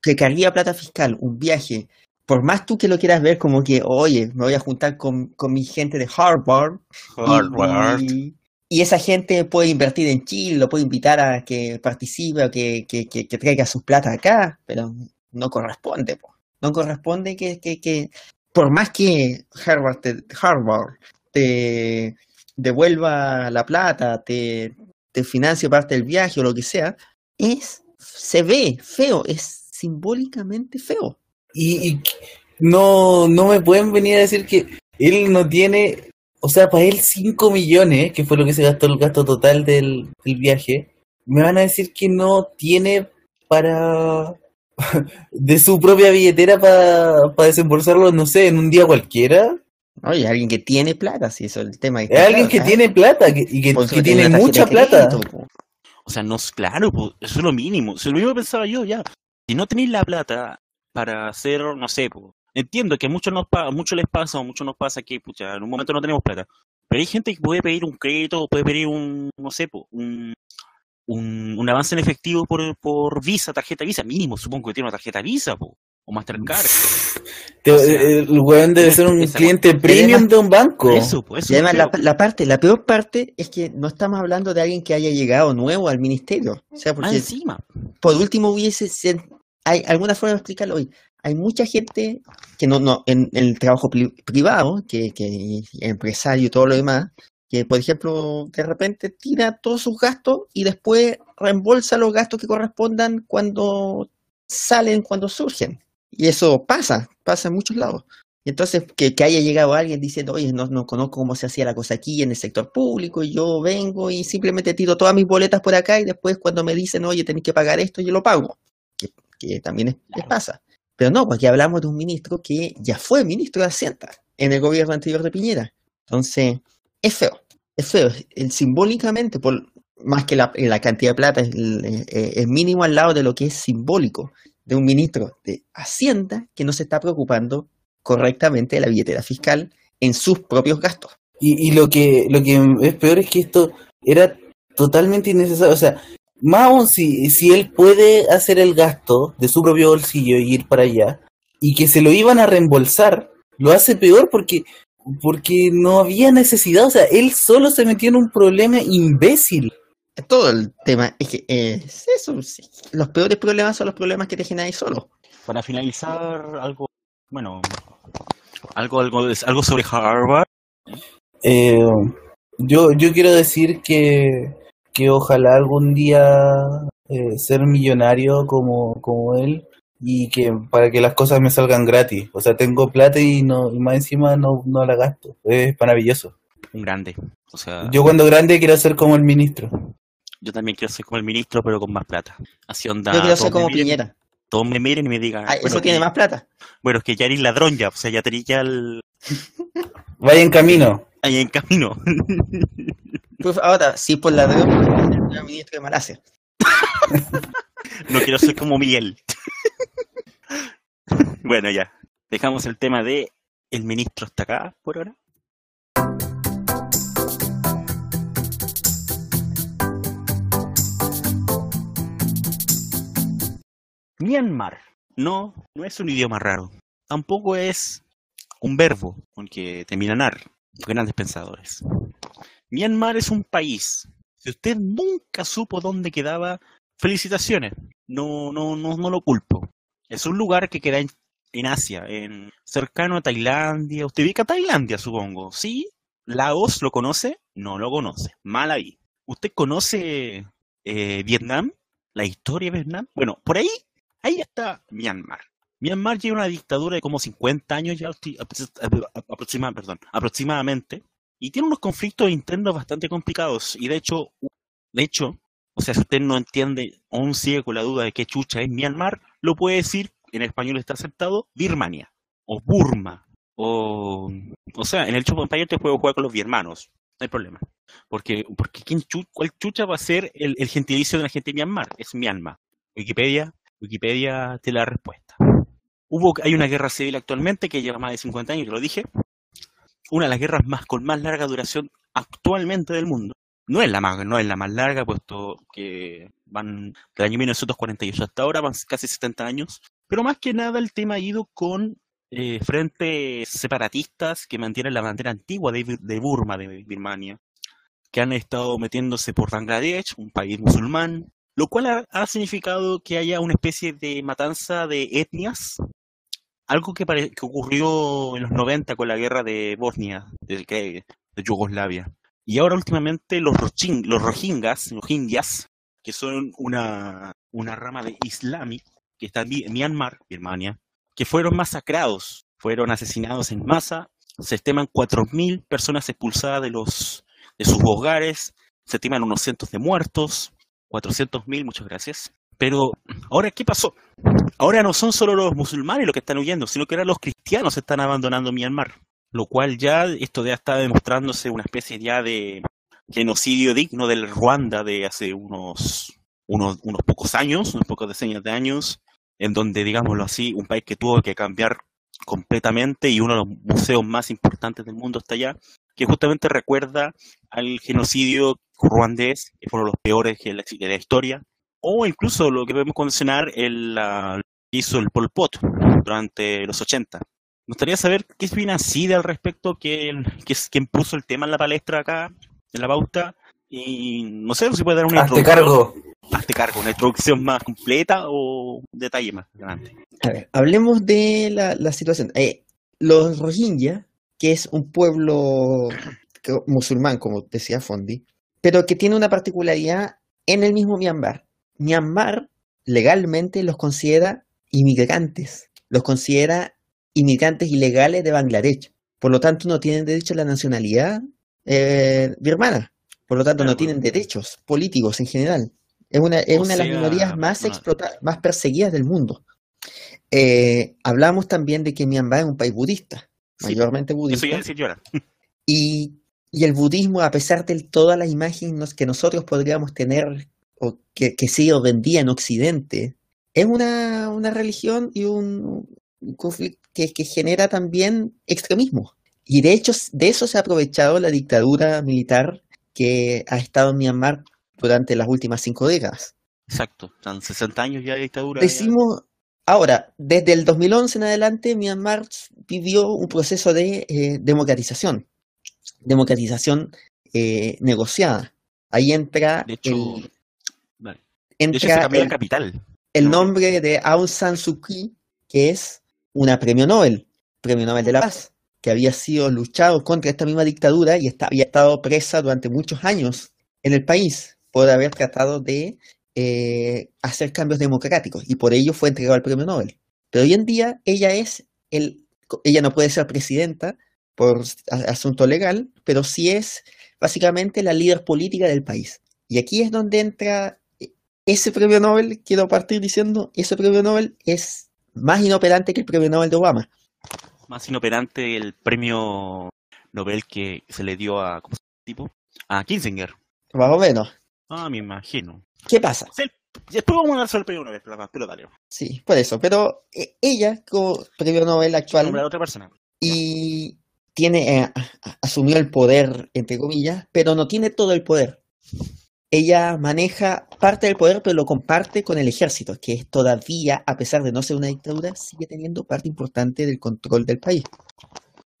que cargué plata fiscal, un viaje, por más tú que lo quieras ver como que, oye, me voy a juntar con, con mi gente de Harvard, Harvard. Y, y esa gente puede invertir en Chile, lo puede invitar a que participe o que, que, que, que traiga sus plata acá, pero no corresponde, po. no corresponde que, que, que por más que Harvard te, Harvard te devuelva la plata, te, te financie parte del viaje o lo que sea, es, se ve feo, es simbólicamente feo. Y, y no, no me pueden venir a decir que él no tiene, o sea, para él 5 millones, que fue lo que se gastó el gasto total del, del viaje, me van a decir que no tiene para de su propia billetera para desembolsarlo, no sé, en un día cualquiera. Oye, alguien que tiene plata, si eso es el tema. Es alguien que tiene plata que- y que, que tiene mucha plata. crédito. O sea, no es claro, po, eso es lo mínimo. Eso es lo mismo que pensaba yo ya. Si no tenéis la plata para hacer, no sé, po, entiendo que a muchos, nos pa- a muchos les pasa, o a muchos nos pasa que pucha, en un momento no tenemos plata. Pero hay gente que puede pedir un crédito, o puede pedir un, no sé, po, un, un, un avance en efectivo por, por Visa, tarjeta Visa, mínimo, supongo que tiene una tarjeta Visa, po, o Mastercard. Te- O sea, el weón debe ser un esa- cliente premium de un banco. Eso, pues, eso Y además, la, la parte, la peor parte es que no estamos hablando de alguien que haya llegado nuevo al ministerio. O sea, porque encima. por último hubiese ser, hay alguna forma de explicarlo hoy. Hay mucha gente que no, no, en, en el trabajo pri- privado, que, que empresario y todo lo demás, que por ejemplo, de repente tira todos sus gastos y después reembolsa los gastos que correspondan cuando salen, cuando surgen. Y eso pasa, pasa en muchos lados. Y entonces, que, que haya llegado alguien diciendo, oye, no, no conozco cómo se hacía la cosa aquí en el sector público, y yo vengo y simplemente tiro todas mis boletas por acá, y después cuando me dicen, oye, tenéis que pagar esto, yo lo pago. Que, que también es- les pasa. Pero no, porque hablamos de un ministro que ya fue ministro de Hacienda en el gobierno anterior de Piñera. Entonces, es feo. Es feo. El, simbólicamente, por, más que la, la cantidad de plata, eh, es mínimo al lado de lo que es simbólico de un ministro de Hacienda que no se está preocupando correctamente de la billetera fiscal en sus propios gastos. Y, y lo que lo que es peor es que esto era totalmente innecesario. O sea, más aún si, si él puede hacer el gasto de su propio bolsillo y ir para allá, y que se lo iban a reembolsar, lo hace peor porque, porque no había necesidad. O sea, él solo se metió en un problema imbécil. Todo el tema es que eh, es eso. sí. Los peores problemas son los problemas que te generáis solo. Para finalizar, algo, bueno, algo, algo, algo sobre Harvard. Eh, yo, yo quiero decir que, que ojalá algún día eh, ser millonario como, como él y que para que las cosas me salgan gratis. O sea, tengo plata y no y más encima no, no la gasto. Es maravilloso. Un grande. O sea, Yo cuando grande quiero ser como el ministro. yo también quiero ser como el ministro, pero con más plata. Así onda. Yo quiero ser como miren- Piñera. Todos me miren y me digan. Ah, bueno, eso tiene que- más plata. Bueno, es que ya eres ladrón ya. O sea, ya tenéis ya el. Vaya en camino. Ahí en camino. Pues ahora, sí, por la droga, voy a ser el primer ministro de Malasia. No quiero ser como Miguel. bueno, ya. Dejamos el tema de el ministro hasta acá por ahora. Myanmar. No, no es un idioma raro. Tampoco es un verbo con que termina nar. Grandes pensadores. Myanmar es un país. Si usted nunca supo dónde quedaba, felicitaciones. No, no, no, no lo culpo. Es un lugar que queda en, Asia, en cercano a Tailandia. Usted ubica Tailandia, supongo. ¿Sí? ¿Laos lo conoce? No lo conoce. Mal ahí. ¿Usted conoce eh, Vietnam? ¿La historia de Vietnam? Bueno, por ahí, ahí está Myanmar. Myanmar lleva una dictadura de como 50 años ya aproximadamente y tiene unos conflictos internos bastante complicados. Y de hecho, de hecho, o sea, si usted no entiende aún sigue la duda de qué chucha es Myanmar, lo puede decir, en español está aceptado, Birmania, o Burma, o... O sea, en el Chupa Empire te puedo jugar con los birmanos, no hay problema. Porque, porque ¿quién chu- ¿cuál chucha va a ser el, gentilicio de la gente de Myanmar? Es Myanmar. Wikipedia, Wikipedia te la respuesta. Hubo, hay una guerra civil actualmente que lleva más de 50 años, lo dije, una de las guerras más con más larga duración actualmente del mundo. No es la más, no es la más larga, puesto que van del año 1948 hasta ahora, van casi 70 años. Pero más que nada el tema ha ido con eh, frentes separatistas que mantienen la bandera antigua de, Burma, de Birmania, que han estado metiéndose por Bangladesh, un país musulmán, lo cual ha, significado que haya una especie de matanza de etnias, algo que, que ocurrió en los 90 con la guerra de Bosnia, de, de Yugoslavia. Y ahora últimamente los, rochin- los rohingyas, rohingyas, que son una, una rama de islámic que está en Myanmar, Birmania, que fueron masacrados, fueron asesinados en masa, se estiman 4.000 personas expulsadas de, los, de sus hogares, se estiman unos cientos de muertos, 400.000, muchas gracias. Pero, ¿ahora qué pasó? Ahora no son solo los musulmanes los que están huyendo, sino que ahora los cristianos están abandonando Myanmar. Lo cual ya, esto ya está demostrándose una especie ya de genocidio digno del Ruanda de hace unos, unos, unos pocos años, unos pocos decenios de años, en donde, digámoslo así, un país que tuvo que cambiar completamente y uno de los museos más importantes del mundo está allá, que justamente recuerda al genocidio ruandés, que fue uno de los peores de la, historia, o incluso lo que podemos mencionar, el, que hizo el Pol Pot durante los 80. Me gustaría saber qué opina Cide al respecto, que, que es quien puso el tema en la palestra acá, en la pauta, y no sé si puede dar una Hazte introducción- cargo. hazte cargo, una introducción más completa o un detalle más grande. A ver, hablemos de la, la situación. Eh, los Rohingya, que es un pueblo musulmán, como decía Fondi, pero que tiene una particularidad en el mismo Myanmar. Myanmar legalmente los considera inmigrantes, los considera inmigrantes ilegales de Bangladesh. Por lo tanto, no tienen derecho a la nacionalidad eh, birmana. Por lo tanto, no tienen derechos políticos en general. Es una, es una de las minorías más explotadas, más perseguidas del mundo. Eh, hablamos también de que Myanmar es un país budista, Sí, mayormente Eso budista. decir yo ahora. Y, y el budismo, a pesar de todas las imágenes que nosotros podríamos tener o que, que sí o vendía en Occidente, es una, una religión y un, un conflicto que, que genera también extremismo. Y de hecho, de eso se ha aprovechado la dictadura militar que ha estado en Myanmar durante las últimas cinco décadas. Exacto, están 60 años ya de dictadura. Decimos, ahora, desde el 2011 en adelante, Myanmar vivió un proceso de eh, democratización, democratización eh, negociada. Ahí entra, De hecho, el, vale. De hecho, se cambió el, la capital. el ¿no? nombre de Aung San Suu Kyi, que es una premio Nobel, premio Nobel de la Paz, que había sido luchado contra esta misma dictadura y está- había estado presa durante muchos años en el país por haber tratado de eh, hacer cambios democráticos y por ello fue entregado el premio Nobel. Pero hoy en día ella es el, ella no puede ser presidenta por asunto legal, pero sí es básicamente la líder política del país. Y aquí es donde entra eh, ese premio Nobel, quiero partir diciendo, ese premio Nobel es más inoperante que el premio Nobel de Obama. Más inoperante el premio Nobel que se le dio a. ¿Cómo se llama el tipo? A Kinsinger. Más o menos. Ah, me imagino. ¿Qué pasa? Sí, después vamos a hablar sobre el premio Nobel, pero, dale. Sí, por eso. Pero eh, ella, como premio Nobel actual, otra persona. y tiene, eh, asumió el poder, entre comillas, pero no tiene todo el poder. Ella maneja parte del poder, pero lo comparte con el ejército, que es todavía, a pesar de no ser una dictadura, sigue teniendo parte importante del control del país.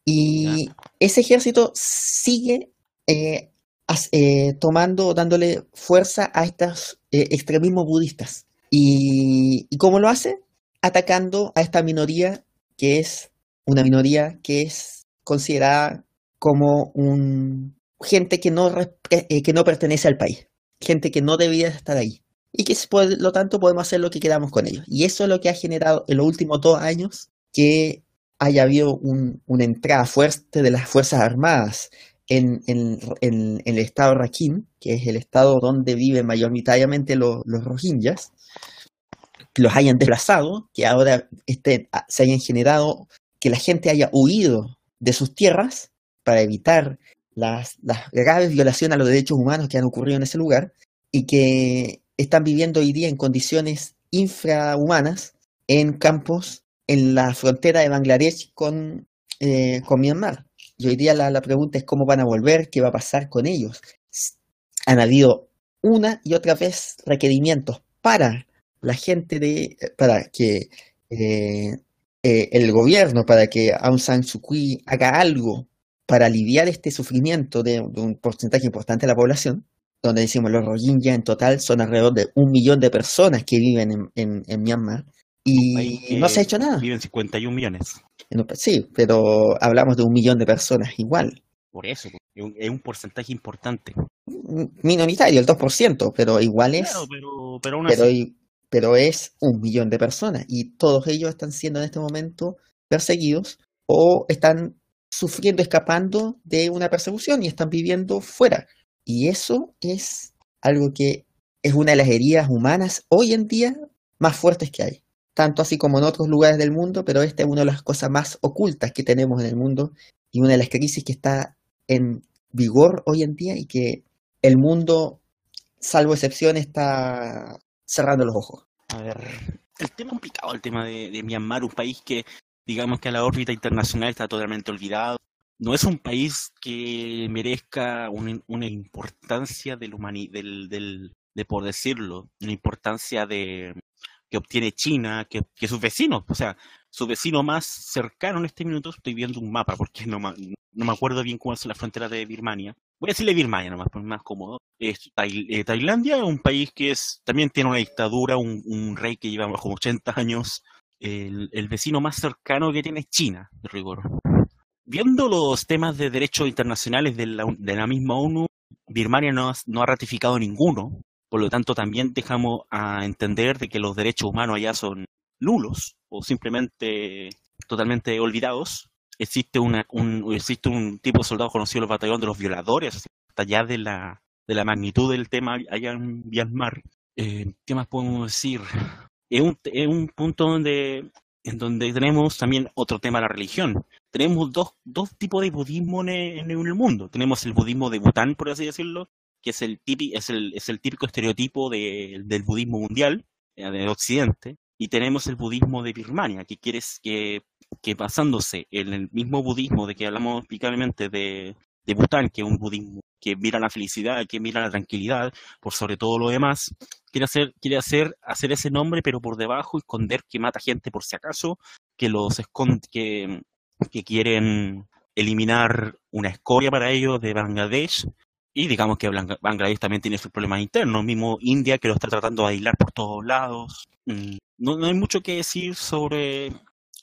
Y ese ejército sigue eh, as- eh, tomando, dándole fuerza a estos eh, extremismos budistas. Y, ¿Y cómo lo hace? Atacando a esta minoría que es una minoría que es considerada como un gente que no, respe- eh, que no pertenece al país, gente que no debía estar ahí. Y que por lo tanto podemos hacer lo que queramos con ellos. Y eso es lo que ha generado en los últimos dos años que haya habido un- una entrada fuerte de las Fuerzas Armadas en, en- el estado Rakhine, que es el estado donde viven mayoritariamente los, los rohingyas, los hayan desplazado, que ahora estén- se hayan generado, que la gente haya huido de sus tierras para evitar las, graves violaciones a los derechos humanos que han ocurrido en ese lugar y que están viviendo hoy día en condiciones infrahumanas en campos en la frontera de Bangladesh con, eh, con Myanmar. Y hoy día la, pregunta es cómo van a volver, qué va a pasar con ellos. Han habido una y otra vez requerimientos para la gente de, para que eh, eh, el gobierno, para que Aung San Suu Kyi haga algo para aliviar este sufrimiento de, de un porcentaje importante de la población, donde decimos los Rohingya en total son alrededor de un millón de personas que viven en, en- en Myanmar y no se ha hecho nada. Viven 51 millones. Sí, pero hablamos de un millón de personas igual. Por eso, es un, es un porcentaje importante. Minoritario, el 2%, pero igual es, Claro, pero, pero aún pero, así. i- pero es un millón de personas y todos ellos están siendo en este momento perseguidos o están sufriendo, escapando de una persecución y están viviendo fuera. Y eso es algo que es una de las heridas humanas hoy en día más fuertes que hay. Tanto así como en otros lugares del mundo, pero esta es una de las cosas más ocultas que tenemos en el mundo y una de las crisis que está en vigor hoy en día y que el mundo, salvo excepción, está cerrando los ojos. A ver, el tema complicado, el tema de, de Myanmar, un país que digamos que a la órbita internacional está totalmente olvidado. No es un país que merezca una, importancia del humani del, de por decirlo, una importancia de que obtiene China, que, que sus vecinos, o sea, su vecino más cercano en este minuto, estoy viendo un mapa porque no, no me acuerdo bien cuál es la frontera de Birmania. Voy a decirle Birmania nomás, pues más cómodo. Es Tai- eh, Tailandia es un país que es también tiene una dictadura, un, un rey que lleva como 80 años. El, el vecino más cercano que tiene es China, de rigor. Viendo los temas de derechos internacionales de la, de la misma ONU, Birmania no ha, no ha ratificado ninguno. Por lo tanto, también dejamos a entender de que los derechos humanos allá son nulos o simplemente totalmente olvidados. Existe, una, un, existe un tipo de soldado conocido, el batallón de los violadores, hasta allá de la, de la magnitud del tema allá en Myanmar. Eh, ¿Qué más podemos decir? Es un, es un punto donde, en donde tenemos también otro tema, la religión. Tenemos dos, dos tipos de budismo en en el mundo. Tenemos el budismo de Bután, por así decirlo, que es el, típico, es el, es el típico estereotipo de- del budismo mundial, eh, de Occidente, y tenemos el budismo de Birmania, que quiere s- que, que basándose en el mismo budismo de que hablamos explicadamente de, de Bután, que es un budismo que mira la felicidad, que mira la tranquilidad, por sobre todo lo demás, quiere hacer, quiere hacer, hacer ese nombre, pero por debajo, esconder que mata gente por si acaso, que los esconde, que, que quieren eliminar una escoria para ellos de Bangladesh, y digamos que Bangladesh también tiene sus problemas internos, mismo India que lo está tratando de aislar por todos lados. No, no hay mucho que decir sobre,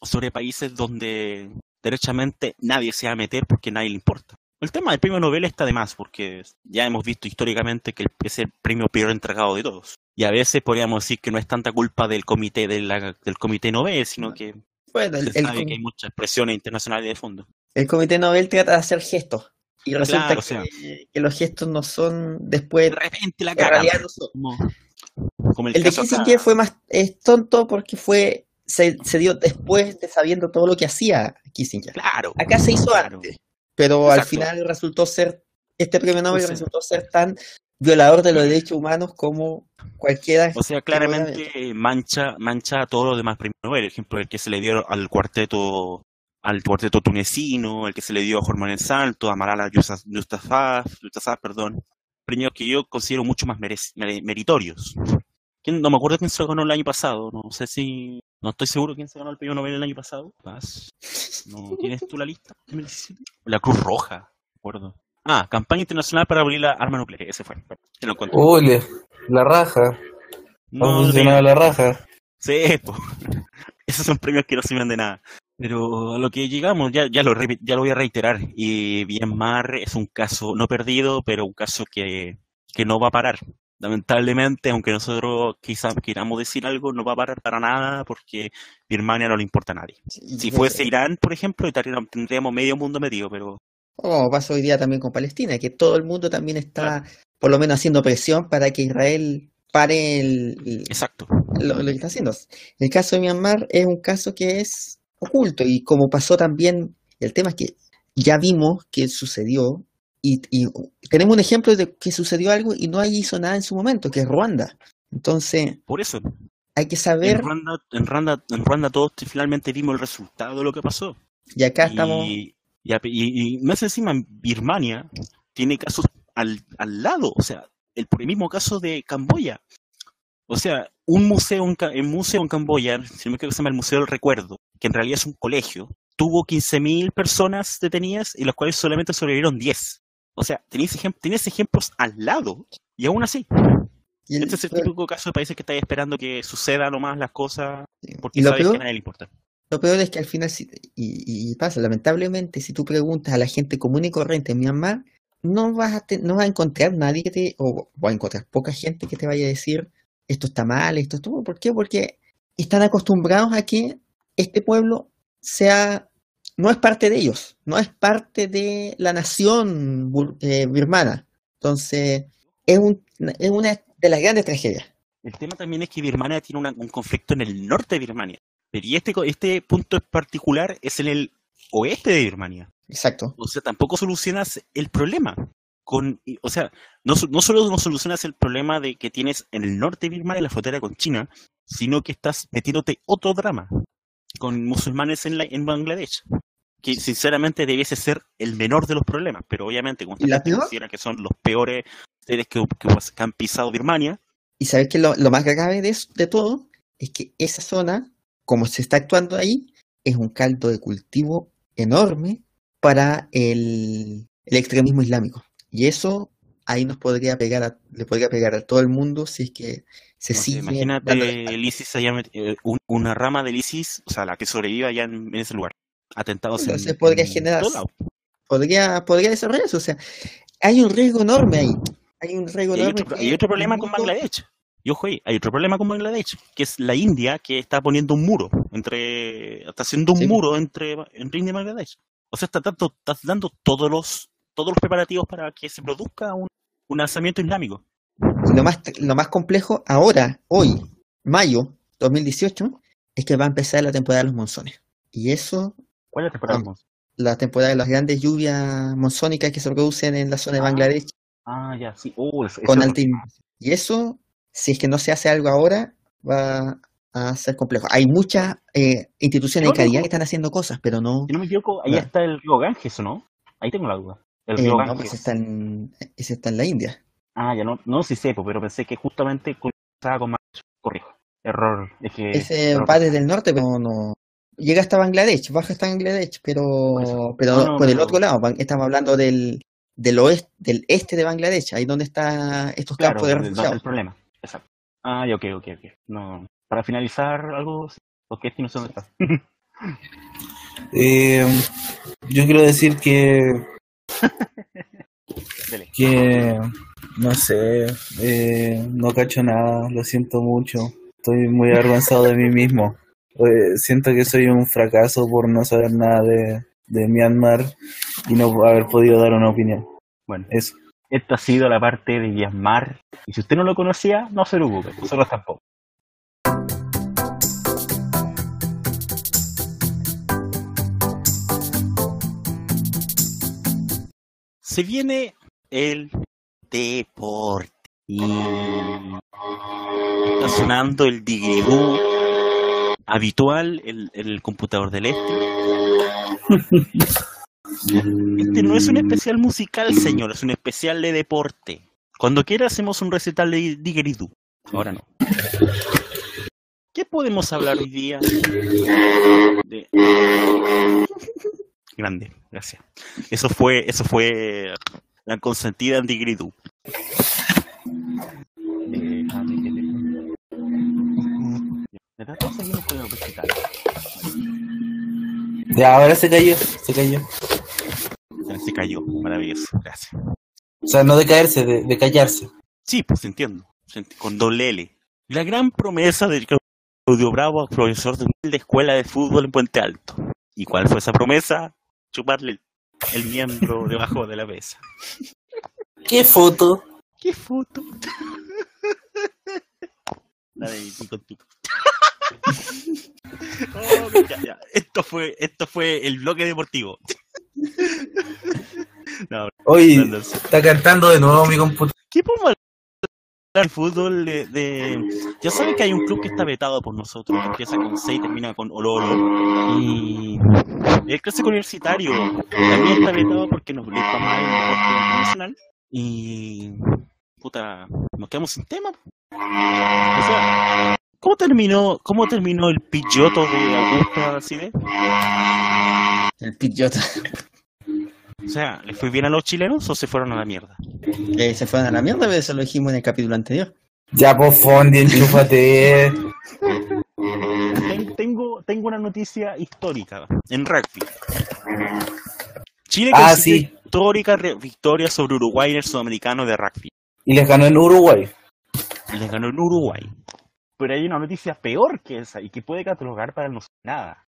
sobre países donde derechamente nadie se va a meter porque nadie le importa. El tema del premio Nobel está de más porque ya hemos visto históricamente que es el premio peor entregado de todos. Y a veces podríamos decir que no es tanta culpa del comité de la- del comité Nobel, sino que Bueno, el, se sabe que hay muchas presiones internacionales de fondo. el Comité Nobel trata de hacer gestos. Y resulta Claro, o que, sea. que los gestos no son después. De repente la no son. como, como el, El de. Kissinger fue más es tonto porque fue se, se dio después de sabiendo todo lo que hacía Kissinger. Claro. Acá se hizo claro. antes, pero al final resultó ser este premio Nobel sea. resultó ser tan violador de los derechos humanos como cualquiera. O sea, claramente mancha, mancha a todos los demás premios Nobel. Por ejemplo, el que se le dio al cuarteto, al cuarteto tunecino, el que se le dio a Jorman el Salto, a Malala Yousaf- Yousafzai, perdón. Premios que yo considero mucho más mere- meritorios. ¿Quién- No me acuerdo quién se lo ganó el año pasado. No sé si. No estoy seguro quién se ganó el premio Nobel el año pasado. Paz. ¿No tienes tú la lista? La Cruz Roja, me acuerdo. Ah, campaña internacional para abolir la arma nuclear. Ese fue. Te lo encuentro. Ole, la raja. Ha No, funcionado la raja. Sí, po. esos son premios que no sirven de nada. Pero a lo que llegamos, ya, ya, lo, ya lo voy a reiterar. Y Myanmar es un caso no perdido, pero un caso que, que no va a parar. Lamentablemente, aunque nosotros quizás queramos decir algo, no va a parar para nada porque Birmania no le importa a nadie. Si fuese Irán, por ejemplo, estaríamos- tendríamos medio mundo metido, pero Como pasa hoy día también con Palestina, que todo el mundo también está, por lo menos, haciendo presión para que Israel pare el, el- exacto. lo, lo que está haciendo. El caso de Myanmar es un caso que es oculto y como pasó también, el tema es que ya vimos que sucedió y, y tenemos un ejemplo de que sucedió algo y no hizo nada en su momento, que es Ruanda. Entonces, Por eso, hay que saber, en Ruanda, en Ruanda, en Ruanda todos finalmente vimos el resultado de lo que pasó. y acá estamos, Y, y, y- más encima, Birmania tiene casos al, al lado, o sea, el, por el mismo caso de Camboya. O sea, un museo en, un museo en Camboya, si no me equivoco, se llama el Museo del Recuerdo, que en realidad es un colegio, tuvo 15.000 personas detenidas y las cuales solamente sobrevivieron 10. O sea, tenéis, ejem- tenéis ejemplos al lado y aún así. y el- Este es el típico caso de países que estáis esperando que suceda nomás las cosas porque lo sabes que peor, a nadie le importa. Lo peor es que al final, si- y, y pasa, lamentablemente, si tú preguntas a la gente común y corriente en Myanmar, no vas a, te- no vas a encontrar nadie que te, o vas a encontrar poca gente que te vaya a decir esto está mal, esto estuvo. ¿Por qué? Porque están acostumbrados a que este pueblo sea, no es parte de ellos, no es parte de la nación bur- eh, birmana. Entonces, es, un, es una de las grandes tragedias. El tema también es que Birmania tiene una- un conflicto en el norte de Birmania. Pero y este, este punto en particular es en el oeste de Birmania. Exacto. O sea, tampoco solucionas el problema. Con, o sea, no, no solo no solucionas el problema de que tienes en el norte de Birmania la frontera con China, sino que estás metiéndote otro drama. con musulmanes en, la, en Bangladesh. Que sinceramente debiese ser el menor de los problemas, pero obviamente como ¿Y la esta gente peor? considera que son los peores seres que, que, que han pisado Birmania, Y sabes que lo, lo más grave de, eso- de todo es que esa zona, como se está actuando ahí, es un caldo de cultivo enorme para el, el extremismo islámico. Y eso ahí nos podría pegar a- le podría pegar a todo el mundo si es que se No sigue imagínate dándole- el ISIS allá met- eh, un- una rama del ISIS, o sea, la que sobreviva allá en, en ese lugar. Atentados en, Entonces podría en generar- podría, podría desarrollarse. O sea, hay un riesgo enorme ahí. Hay un riesgo Y hay enorme. otro, hay otro problema con Bangladesh. Y ojo ahí, hay otro problema con Bangladesh, que es la India que está poniendo un muro entre, está haciendo un Sí. muro entre, entre India y Bangladesh. O sea, está dando, está dando todos los, todos los preparativos para que se produzca un, un alzamiento islámico. Y lo más, lo más complejo ahora, hoy, mayo 2018, es que va a empezar la temporada de los monzones. Y eso, ¿Cuál temporada? la temporada de las grandes lluvias monzónicas que se producen en la zona de Ah, Bangladesh Ah, ya, sí. Uh, eso- con eso- Y eso, si es que no se hace algo ahora, va a ser complejo. Hay muchas eh, instituciones de caridad que están haciendo cosas, pero no. Si no me equivoco, ahí está el río Ganges, ¿o no? Ahí tengo la duda. El eh, río no, Ganges. pues está en, ese está en la India. Ah, ya no, no sí sepo, pero pensé que justamente con más. Corrijo. Error. Es que. Ese error. va desde el norte, pero no. Llega hasta Bangladesh, baja hasta Bangladesh, pero, eso. pero No, no, por el otro lado, estamos hablando del, del oeste, del este de Bangladesh, ahí donde están estos Claro, campos de el, el refugiados. problema. Exacto. Ah, ok, ok, ok. No. Para finalizar algo, porque este no sé dónde está. Eh, yo quiero decir que, que no sé, eh, no cacho nada, lo siento mucho. Estoy muy avergonzado de mí mismo. Eh, siento que soy un fracaso por no saber nada de, de Myanmar y no haber podido dar una opinión. Bueno, Eso. esta ha sido la parte de Myanmar. Y si usted no lo conocía, no se preocupe, nosotros tampoco. Se viene el deporte. Y está sonando el digidú habitual, el, el computador del este. Este no es un especial musical, señor, es un especial de deporte. Cuando quiera hacemos un recital de Digeridoo. Ahora no. ¿Qué podemos hablar hoy día? De- Grande, gracias. Eso fue, eso fue la consentida en que te- Ya, ahora se cayó, se cayó. Ya Se cayó, maravilloso, gracias. O sea, no de caerse, de, de callarse. Sí, pues entiendo. Con doble L. La gran promesa de Claudio Bravo, profesor de escuela de fútbol en Puente Alto. ¿Y cuál fue esa promesa? Chuparle el, el miembro debajo de la mesa. ¿Qué foto? ¿Qué foto? La de Pico Pico. Oh, ya, ya. Esto fue, esto fue el bloque deportivo. No, serio. está cantando de nuevo mi computador. ¿Qué podemos hablar de fútbol? De, de- Ya saben que hay un club que está vetado por nosotros, que empieza con C y termina con Oloro. Y el clásico universitario también está vetado porque nos le está mal el deporte internacional. Y puta, nos quedamos sin tema. O sea, ¿cómo terminó, cómo terminó el pilloto de Augusta Cide? El Pidgeotto. O sea, ¿le fue bien a los chilenos o se fueron a la mierda? Eh, se fueron a la mierda, eso lo dijimos en el capítulo anterior. Ya, por Fondi, enchúfate. Ten- Tengo, tengo una noticia histórica en rugby. Chile Ah, sí. histórica victoria sobre Uruguay en el sudamericano de rugby. Y les ganó en Uruguay. Y les ganó en Uruguay. Pero hay una noticia peor que esa y que puede catalogar para no nada.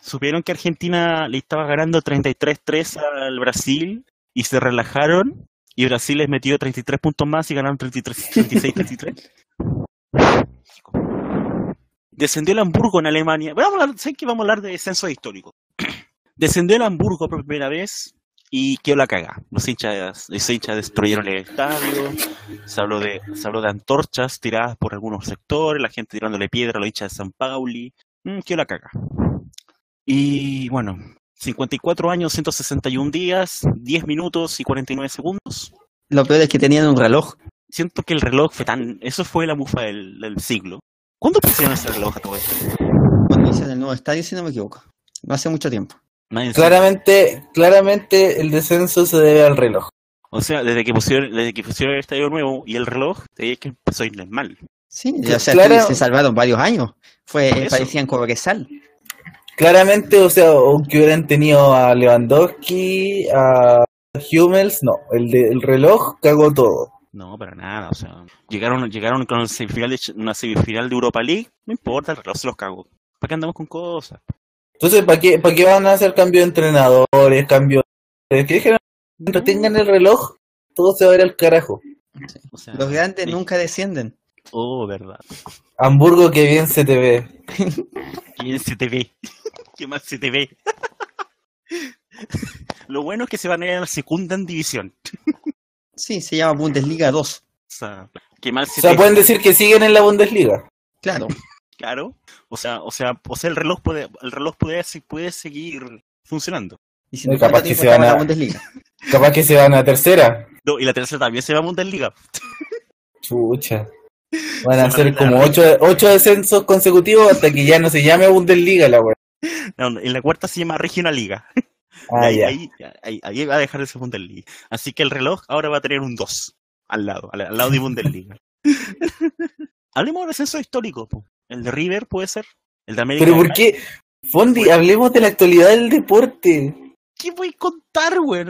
Supieron que Argentina le estaba ganando 33-3 al Brasil y se relajaron y Brasil les metió 33 puntos más y ganaron 36-33. Descendió el Hamburgo en Alemania. Vamos a hablar, sé que vamos a hablar de descenso histórico. Descendió el Hamburgo por primera vez y quedó la caga. Los hinchas, los hinchas destruyeron el estadio. Se habló de, se habló de antorchas tiradas por algunos sectores, la gente tirándole piedra a los hinchas de San Pauli. Mm, que la caga. Y bueno, 54 años, 161 días, 10 minutos y 49 segundos. Lo peor es que tenían un reloj. Siento que el reloj fue tan... Eso fue la mufa del, del siglo. ¿Cuándo pusieron ese reloj a todo esto? Cuando hicieron el nuevo estadio, si no me equivoco. No hace mucho tiempo. Nadie sabe. Claramente, claramente el descenso se debe al reloj. O sea, desde que pusieron, desde que pusieron el estadio nuevo y el reloj, te dije que empezó a irles mal. Sí, o sea, claro. se salvaron varios años. Fue, parecían Cobresal. Claramente, o sea, aunque hubieran tenido a Lewandowski, a Hummels, no, el de, el reloj cagó todo. No, para nada, o sea, llegaron, llegaron con el semifinal de, una semifinal de Europa League, no importa, el reloj se los cagó. ¿Para qué andamos con cosas? Entonces, ¿para qué, ¿para qué van a hacer cambio de entrenadores, cambio de... que dijeron, mientras tengan el reloj, todo se va a ir al carajo. O sea, Los grandes sí. nunca descienden. Oh, verdad. Hamburgo, que bien se te ve. ¿Quién se te ve? ¿Qué más se te ve? Lo bueno es que se van a ir a la segunda en división. Sí, se llama Bundesliga 2. O sea, qué mal O se sea, te pueden decir que siguen en la Bundesliga. Claro. Claro. O sea, o sea, o sea, el reloj puede, el reloj puede, puede seguir funcionando. Y si No, no, capaz ¿cuánto que se van a- la Bundesliga? Capaz que se van a tercera. No, y la tercera también se va a Bundesliga. Chucha. Van a Se hacer van a como ocho, ocho descensos consecutivos hasta que ya no se llame Bundesliga la wea. No, en la cuarta se llama Regional Liga. Ah, ahí, ya. ahí, ahí- ahí va a dejar de ser Bundesliga. Así que el reloj ahora va a tener un 2 al lado, al, al lado de Bundesliga. Hablemos del ascenso histórico. po. El de River puede ser. El de América. Pero ¿por qué? Fondi, hablemos de la actualidad del deporte. ¿Qué voy a contar, güey?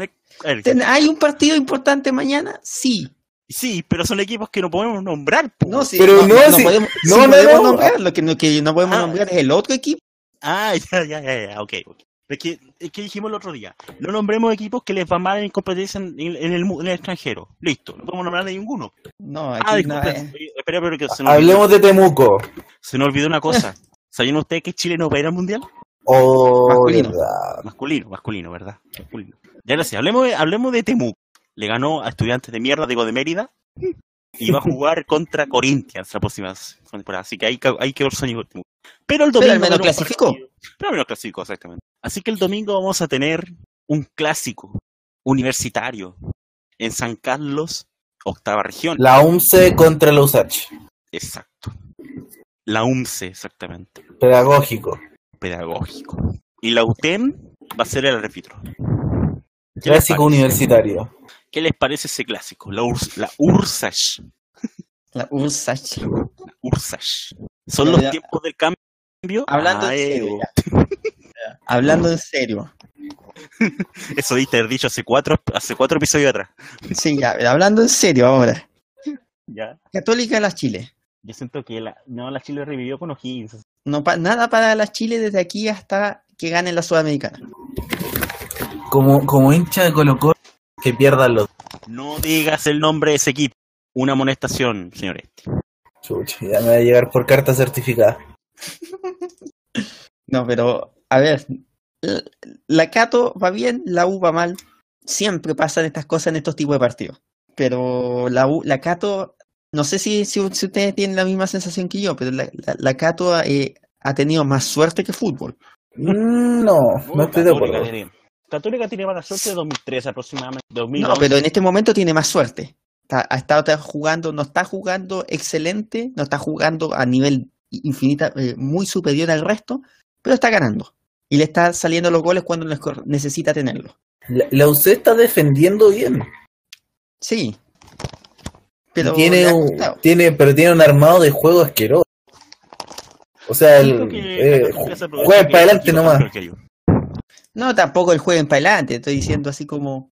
¿Hay un partido importante mañana? Sí. Sí, pero son equipos que no podemos nombrar. po. No, sí, Pero no, si- podemos, no, sí no, podemos no. nombrar. Lo que no, que no podemos Ah. nombrar es el otro equipo. Ah, ya, ya, ya, ya, ok. ok. Es que, es que dijimos el otro día, no nombremos equipos que les va mal en competencia en, en el, en el extranjero. Listo, no podemos nombrar a ninguno. No, Ah, aquí no, disculpen, eh, espera, pero que se nos, olvidó, Hablemos de Temuco. se nos olvidó una cosa. ¿Sabían ustedes que Chile no va a ir al mundial? Oh, Masculino. verdad. Masculino, masculino, ¿verdad? Masculino. Ya lo sé, hablemos de, hablemos de Temuco. Le ganó a estudiantes de mierda, digo, de Mérida. Y va a jugar contra Corinthians la próxima temporada. Así que ahí quedó el sueño de Temuco. Pero el domingo. al menos clasificó. partido- Pero al menos clasificó, exactamente. Así que el domingo vamos a tener un clásico universitario en San Carlos, octava región. La UMCE contra la USACH. Exacto. La UMCE, exactamente. Pedagógico. Pedagógico. Y la UTEM va a ser el árbitro. ¿Qué les Clásico universitario. ¿Qué les parece ese clásico? La, Urs- la URSACH. la URSACH. URSACH. Son Ya, los ya. tiempos del cambio. Hablando Ah, en serio. ego. ya. Hablando en serio. Eso diste haber dicho hace cuatro, hace cuatro episodios atrás. Sí, ya, hablando en serio ahora. Ya. Católica de las Chile. Yo siento que la, no, la Chile revivió con O'Higgins. No pa- nada para las Chile desde aquí hasta que gane la Sudamericana. Como, como hincha de Colo Colo, que pierdan los... No digas el nombre de ese equipo. Una amonestación, señores. Chucha, ya me va a llegar por carta certificada. No, pero, a ver, la, Cato va bien, la U va mal. Siempre pasan estas cosas en estos tipos de partidos. Pero la U, la Cato, no sé si, si, si ustedes tienen la misma sensación que yo, pero la, la, la Cato eh, ha tenido más suerte que fútbol. Mm, No, no estoy de acuerdo. Católica tiene mala suerte de 2003 aproximadamente. No, 2011. pero en este momento tiene más suerte. Está- ha estado está jugando, no está jugando excelente, no está jugando a nivel infinita, eh, muy superior al resto, pero está ganando. Y le está saliendo los goles cuando necesita tenerlos. La, la UC está defendiendo bien. Sí. Pero tiene un, tiene, pero tiene un armado de juego asqueroso. O sea, el, que eh, juega para el adelante nomás. está peor que yo. No, tampoco el juego en para adelante, estoy diciendo así como...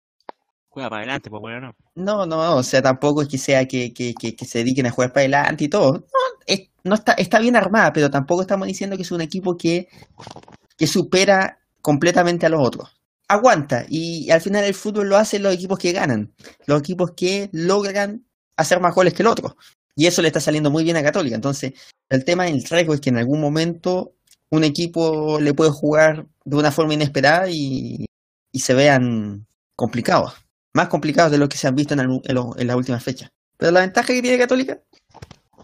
Juega para adelante, pues bueno. No, no, o sea, tampoco es que sea que, que, que, que se dediquen a jugar para adelante y todo. No, es- no está, está bien armada, pero tampoco estamos diciendo que es un equipo que, que supera completamente a los otros. Aguanta, y al final el fútbol lo hacen los equipos que ganan, los equipos que logran hacer más goles que el otro. Y eso le está saliendo muy bien a Católica. Entonces, el tema del riesgo es que en algún momento un equipo le puede jugar de una forma inesperada y, y se vean complicados más complicados de lo que se han visto en, el- en lo- en las últimas fechas. Pero la ventaja que tiene Católica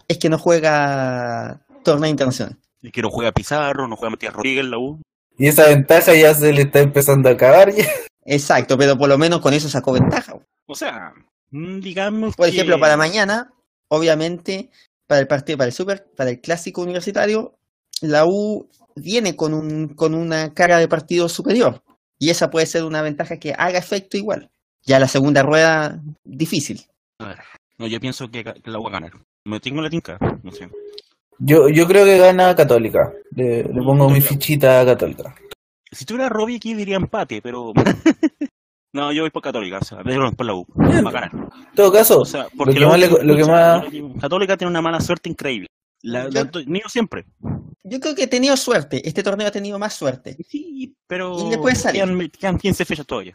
es que no juega torneo internacional. Y que no juega Pizarro, no juega Matías Rodríguez en la U. Y esa ventaja ya se le está empezando a acabar. ya. Exacto, pero por lo menos con eso sacó ventaja. O sea, mm, digamos Por que- ejemplo, para mañana, obviamente, para el partido, para el super, para el clásico universitario, la U viene con un, con una carga de partido superior. Y esa puede ser una ventaja que haga efecto igual. Ya la segunda rueda, difícil. A ver, no, yo pienso que, que la va a ganar. Me tengo la tinca, no sé. Yo, yo creo que gana Católica. Le, le pongo mi fichita a Católica. Si tuviera Robbie aquí diría empate, pero... no, yo voy por Católica, o sea, por la U. Va a ganar. En todo caso, O sea, lo porque que más, le- lo que más Católica tiene una mala suerte increíble. La, Yo- la- siempre. Yo creo que he tenido suerte. Este torneo ha tenido más suerte. Sí, pero Y le puede salir. Quedan, quedan 15 fechas todavía.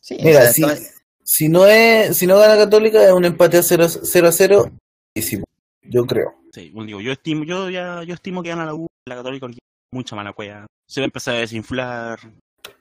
Sí, Mira, o sea, si, si no es, si no gana Católica es un empate a 0 0 a 0. buenísimo, Yo creo. Sí, bueno, digo, yo estimo, yo ya, yo estimo que gana la U, la Católica, mucha mala cueva. Se va a empezar a desinflar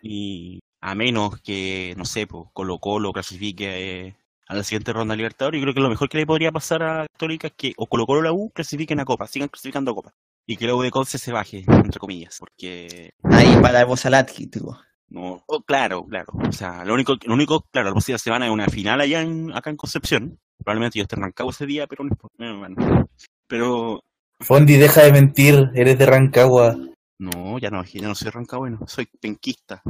y a menos que, no sé, pues, Colo Colo clasifique eh, a la siguiente ronda de Libertadores, yo creo que lo mejor que le podría pasar a Católica es que o Colo Colo o la U clasifiquen a Copa, sigan clasificando a Copa. Y que la U de Conce se baje, entre comillas, porque ahí para Bosalat, tipo. no, oh, claro, claro. O sea, lo único, lo único, claro, la próxima semana es una final allá en, acá en Concepción. Probablemente yo esté en Rancagua ese día, pero no importa. eh, bueno. Pero Fondi, deja de mentir, eres de Rancagua. No, ya no, ya no soy rancagüeno, soy penquista.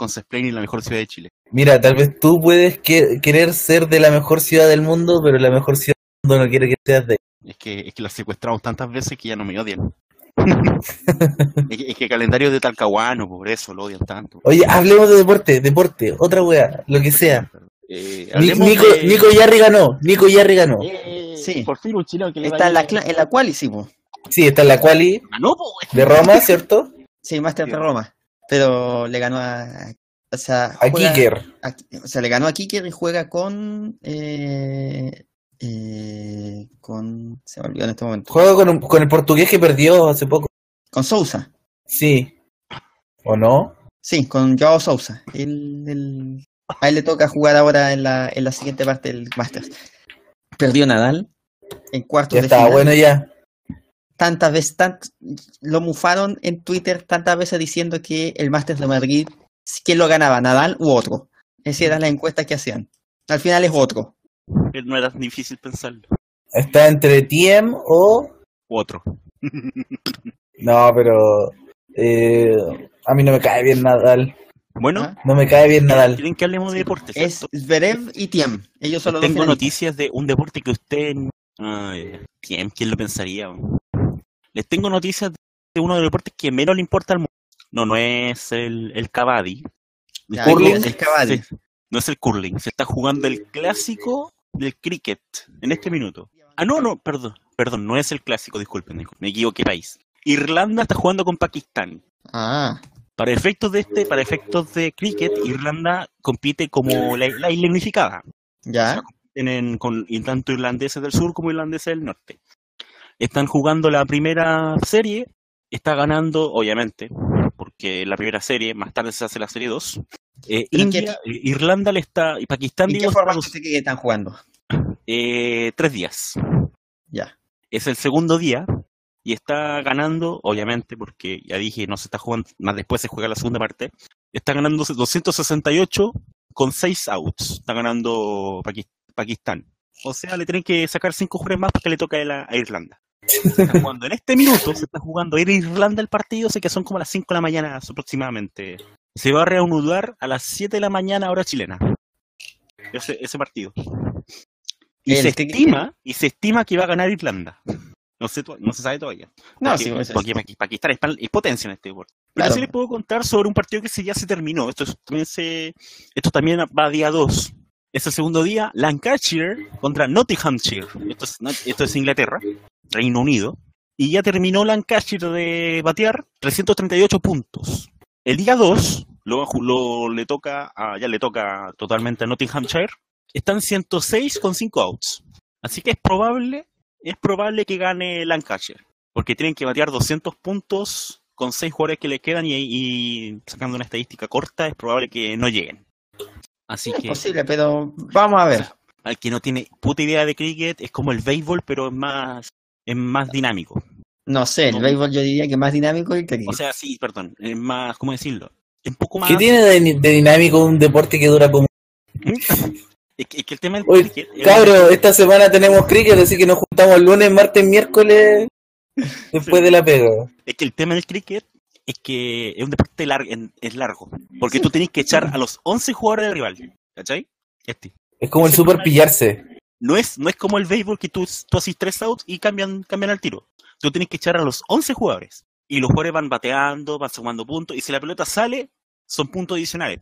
Con Sesplain la mejor ciudad de Chile. Mira, tal vez tú puedes que- querer ser de la mejor ciudad del mundo, pero la mejor ciudad del mundo no quiere que seas de Es que, es que la secuestramos tantas veces que ya no me odian. es, que, es que el calendario es de Talcahuano, por eso lo odian tanto. Oye, hablemos de deporte, deporte, otra wea, lo que sea. Eh, Nico, de- Nico Yarri ganó, Nico Yarri ganó. Eh, Sí. Por fin un chileno que le Está en la, en la cual hicimos. Sí, está en la quali po, güey. de Roma, ¿cierto? Sí, Master de Sí. Roma. Pero le ganó a. O sea, A juega- Kicker. a- o sea, le ganó a Kicker y juega con. Eh, eh, con. Se me olvidó en este momento. Juega con, un- con el portugués que perdió hace poco. Con Sousa. Sí. ¿O no? Sí, con Joao Sousa. Él, él- a él le toca jugar ahora en la, en la siguiente parte del Masters. Perdió Nadal en cuartos Ya de estaba final. bueno ya. Tantas veces, tant- lo mufaron en Twitter tantas veces diciendo que el Masters de Madrid, ¿quién lo ganaba? ¿Nadal u otro? Esa era la encuesta que hacían. Al final es otro. No era difícil pensarlo. Está entre Tiem o... Otro. No, pero... eh, a mí no me cae bien Nadal. Bueno, ¿Ah? No me cae bien Nadal. ¿quieren que hablemos de deportes? Es Zverev y Tiem. Ellos dos Tengo noticias de un deporte que usted... Ay, ¿quién, ¿Quién lo pensaría? Les tengo noticias de uno de los deportes que menos le importa al mundo. No, no es el, el kabaddi. Les Ya, tengo- ¿qué es el kabaddi? se- no es el curling. Se está jugando el clásico del cricket en este minuto. Ah, no, no, perdón. Perdón, no es el clásico, disculpen. Me equivoqué país. Irlanda está jugando con Pakistán. Ah, Para efectos de este, para efectos de cricket, Irlanda compite como la, la isla unificada ya. tienen con y tanto irlandeses del sur como irlandeses del norte. Están jugando la primera serie, está ganando, obviamente, porque la primera serie, más tarde se hace la serie 2. Eh, ¿Pero en qué India, eh, Irlanda le está, y Pakistán, ¿En digo, qué formato está- que están jugando? eh, tres días. Ya. Es el segundo día y está ganando, obviamente, porque ya dije, no se está jugando, más después se juega la segunda parte. Está ganando 268 con 6 outs. Está ganando Pakistán. O sea, le tienen que sacar 5 jugadores más para que le toque a, la- a Irlanda. Se está jugando en este minuto, se está jugando en Irlanda el partido, sé que son como las 5 de la mañana aproximadamente. Se va a reanudar a las 7 de la mañana hora chilena. Ese, ese partido. Y El se tic- estima, y se estima que va a ganar Irlanda. No se, to- no se sabe todavía. No, porque, sí, porque Pakistán es, potencia en este deporte. Pero Claro. sí les puedo contar sobre un partido que ya se terminó. Esto, es- también se, esto también va a día 2. Es el segundo día, Lancashire contra Nottinghamshire. Esto es, Inglaterra, Reino Unido. Y ya terminó Lancashire de batear 338 puntos. El día 2 lo, le toca ya le toca totalmente a Nottinghamshire. Están 106 con 5 outs. Así que es probable, es probable que gane Lancashire. Porque tienen que batear 200 puntos con 6 jugadores que le quedan y sacando una estadística corta es probable que no lleguen. Así Es que posible, pero vamos a ver. al que no tiene puta idea de cricket es como el béisbol, pero es más, es más dinámico. No sé, el No. béisbol yo diría que más dinámico que el cricket. O sea, sí, perdón, es más, ¿cómo decirlo? Es un poco más... ¿Qué tiene de, de dinámico un deporte que dura como... Es que, es que el tema del Oye, cricket... es- Cabro, esta semana tenemos cricket, así que nos juntamos lunes, martes, miércoles, después de la pega. Es que el tema del cricket es que es un deporte lar- en- es largo. Porque tú tenés que echar a los 11 jugadores del rival. ¿Cachai? Este. Es como el super pillarse. No es, no es como el béisbol que tú, tú haces tres outs y cambian, cambian al tiro. Tú tienes que echar a los 11 jugadores. Y los jugadores van bateando, van sumando puntos. Y si la pelota sale, son puntos adicionales.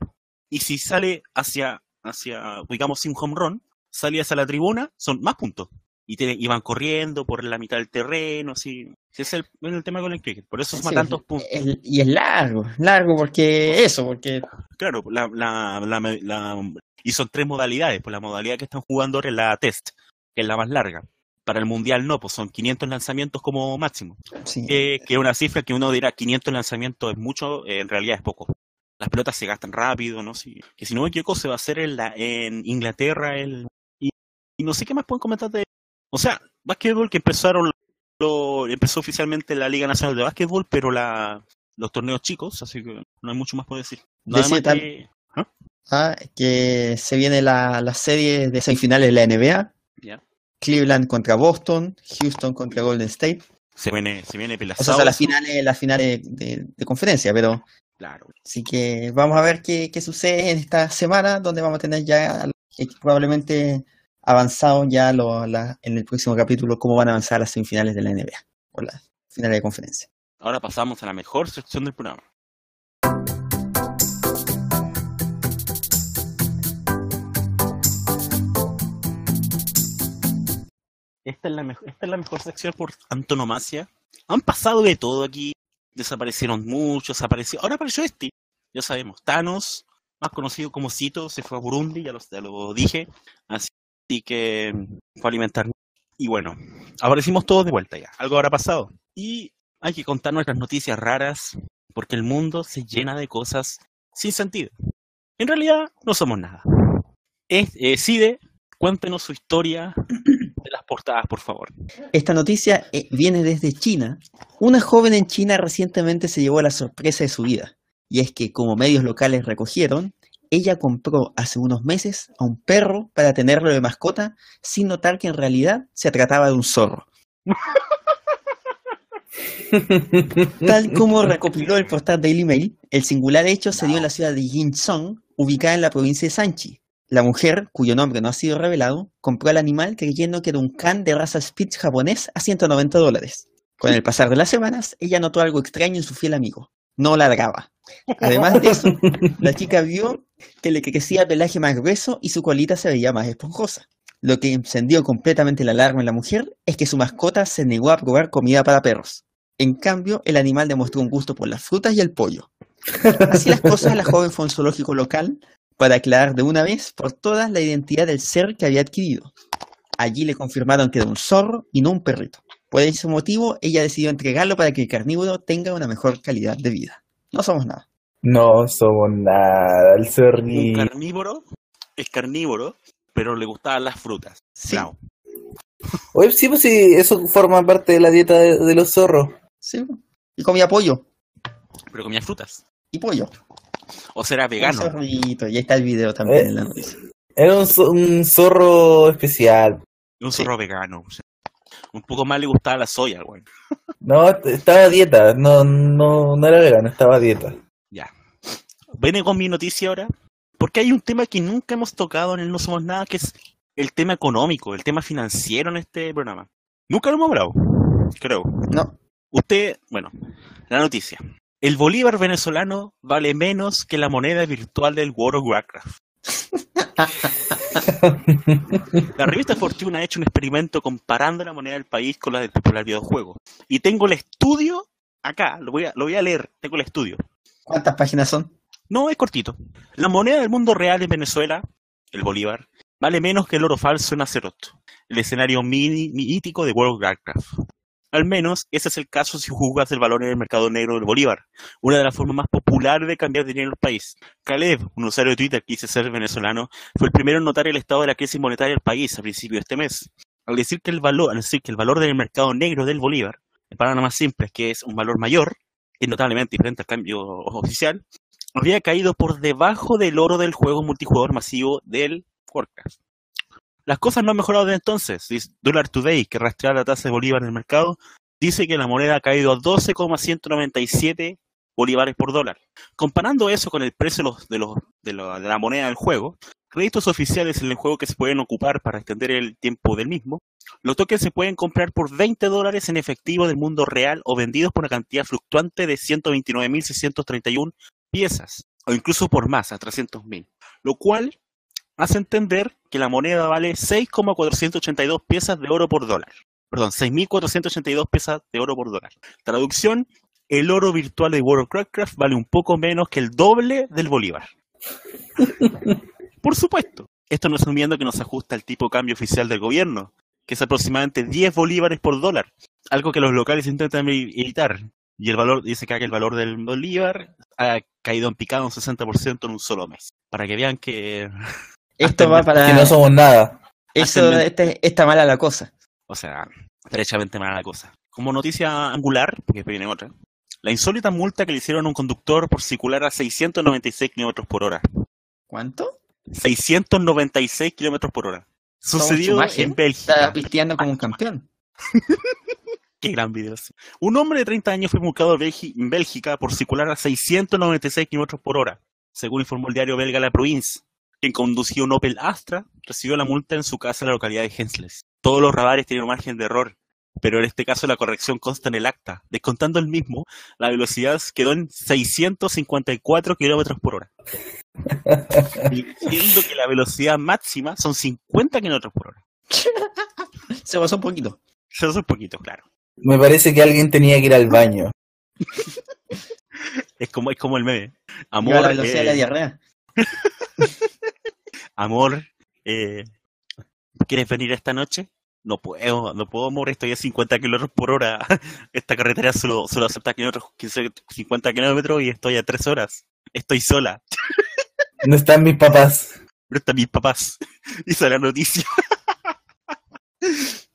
Y si sale hacia, hacia digamos, sin home run, sale hacia la tribuna, son más puntos. Y, te, y van corriendo por la mitad del terreno, así. Ese es el, el tema con el cricket. Por eso suma Sí, tantos puntos. y es largo, largo porque eso, porque Claro, la, la, la, la- y son tres modalidades. Pues la modalidad que están jugando ahora es la test, que es la más larga. Para el mundial no, pues son 500 lanzamientos como máximo. sí, Que, que es una cifra que uno dirá 500 lanzamientos es mucho, eh, en realidad es poco. Las pelotas se gastan rápido, ¿no? Si, que si no me equivoco se va a hacer en, la, en Inglaterra el, y, y no sé qué más pueden comentar de... O sea, básquetbol que empezaron, lo, empezó oficialmente la Liga Nacional de Básquetbol, pero la, los torneos chicos, así que no hay mucho más por decir. Nada Decía más tal- que... ah, que se viene la, la serie de semifinales de la NBA. Cleveland contra Boston, Houston contra Golden State, Se viene, se viene o pelazado. sea, son las finales, las finales de, de conferencia, pero Claro. así que vamos a ver qué, qué sucede en esta semana, donde vamos a tener ya probablemente avanzado ya lo- la- en el próximo capítulo cómo van a avanzar las semifinales de la NBA, o las finales de conferencia. Ahora pasamos a la mejor sección del programa. Esta es, la mejor, esta es la mejor sección por antonomasia. Han pasado de todo aquí. Desaparecieron muchos, apareció. Ahora apareció este. Ya sabemos, Thanos, más conocido como Cito, se fue a Burundi, ya lo, ya lo dije. Así que mm, fue a alimentar. Y bueno, aparecimos todos de vuelta ya. Algo habrá pasado. Y hay que contar nuestras noticias raras, porque el mundo se llena de cosas sin sentido. En realidad, no somos nada. Es, eh, cuéntenos su historia de las portadas, por favor. Esta noticia eh, viene desde China. Una joven en China recientemente se llevó la sorpresa de su vida. Y es que, como medios locales recogieron, ella compró hace unos meses a un perro para tenerlo de mascota sin notar que en realidad se trataba de un zorro. Tal como recopiló el portal Daily Mail, el singular hecho se dio en la ciudad de Jinzhong, ubicada en la provincia de Sanchi. La mujer, cuyo nombre no ha sido revelado, compró al animal creyendo que era un can de raza Spitz japonés a 190 dólares. Con el pasar de las semanas, ella notó algo extraño en su fiel amigo. No ladraba. Además de eso, la chica vio que le crecía el pelaje más grueso y su colita se veía más esponjosa. Lo que encendió completamente la alarma en la mujer es que su mascota se negó a probar comida para perros. En cambio, el animal demostró un gusto por las frutas y el pollo. Así las cosas, la joven fue a un zoológico local para aclarar de una vez por todas la identidad del ser que había adquirido. Allí le confirmaron que era un zorro y no un perrito. Por ese motivo, ella decidió entregarlo para que el carnívoro tenga una mejor calidad de vida. No somos nada. No somos nada, el Un zorrito. carnívoro es carnívoro, pero le gustaban las frutas. Sí. Bravo. Oye, sí, pues sí, eso forma parte de la dieta de, de los zorros. Sí. Y comía pollo. Pero comía frutas. Y pollo. O será Un vegano. zorrito. Y ahí está el video también Eh. en la noticia. Era un, zo- un zorro especial. Un Sí. zorro vegano. o sea, un poco más le gustaba la soya, güey. No, estaba a dieta, no, no, no era vegano, estaba a dieta. Ya. Viene con mi noticia ahora. Porque hay un tema que nunca hemos tocado en el No Somos Nada, que es el tema económico, el tema financiero en este programa. Nunca lo hemos hablado, creo. No. Usted, bueno, la noticia. El bolívar venezolano vale menos que la moneda virtual del World of Warcraft. La revista Fortune ha hecho un experimento comparando la moneda del país con la del popular videojuego. Y tengo el estudio acá, lo voy a, lo voy a leer, tengo el estudio. ¿Cuántas páginas son? No, es cortito. La moneda del mundo real en Venezuela, el bolívar, vale menos que el oro falso en Azeroth, el escenario mini- mítico de World of Warcraft. Al menos ese es el caso si juzgas el valor en el mercado negro del bolívar, una de las formas más populares de cambiar dinero en el país. Caleb, un usuario de Twitter que dice ser venezolano, fue el primero en notar el estado de la crisis monetaria del país a principios de este mes. Al decir que el valor, al decir que el valor del mercado negro del bolívar en palabras más simples, que es un valor mayor, y notablemente diferente al cambio oficial, había caído por debajo del oro del juego multijugador masivo del Warcraft. Las cosas no han mejorado desde entonces. Dollar Today, que rastrea la tasa de bolívar en el mercado, dice que la moneda ha caído a 12,197 bolívares por dólar. Comparando eso con el precio de, lo- de la moneda del juego, créditos oficiales en el juego que se pueden ocupar para extender el tiempo del mismo, los tokens se pueden comprar por 20 dólares en efectivo del mundo real o vendidos por una cantidad fluctuante de 129.631 piezas, o incluso por más, a 300.000, lo cual hace entender que la moneda vale 6,482 piezas de oro por dólar. Perdón, 6.482 piezas de oro por dólar. Traducción, el oro virtual de World of Warcraft vale un poco menos que el doble del bolívar. Por supuesto, esto no asumiendo que no se ajusta al tipo de cambio oficial del gobierno, que es aproximadamente 10 bolívares por dólar, algo que los locales intentan evi- evitar. Y el valor, dice que el valor del bolívar ha caído en picado un 60% en un solo mes. Para que vean que, Esto va Que para. no somos nada. Eso, este- está mala la cosa. o sea, derechamente mala la cosa. Como noticia angular, porque después viene otra, la insólita multa que le hicieron a un conductor por circular a 696 kilómetros por hora. ¿Cuánto? 696 kilómetros por hora. Sucedió en Bélgica. Está pisteando como un campeón. Qué gran video. Un hombre de 30 años fue multado en Bélgica por circular a 696 kilómetros por hora, según informó el diario belga La Province. Quien conducía un Opel Astra recibió la multa en su casa en la localidad de Hensles. Todos los radares tienen un margen de error, pero en este caso la corrección consta en el acta. Descontando el mismo, la velocidad quedó en 654 kilómetros por hora. Diciendo que la velocidad máxima son 50 kilómetros por hora. Se pasó un poquito. Eso es un poquito, claro. Me parece que alguien tenía que ir al baño. Es como, es como el meme. Amor, la velocidad de la eh, diarrea. amor, eh, ¿quieres venir esta noche? No puedo, no puedo, amor, estoy a 50 kilómetros por hora. Esta carretera solo, solo acepta kilómetros, 15, 50 kilómetros y estoy a 3 horas. Estoy sola. No están mis papás. Pero están mis papás. Y sale la noticia.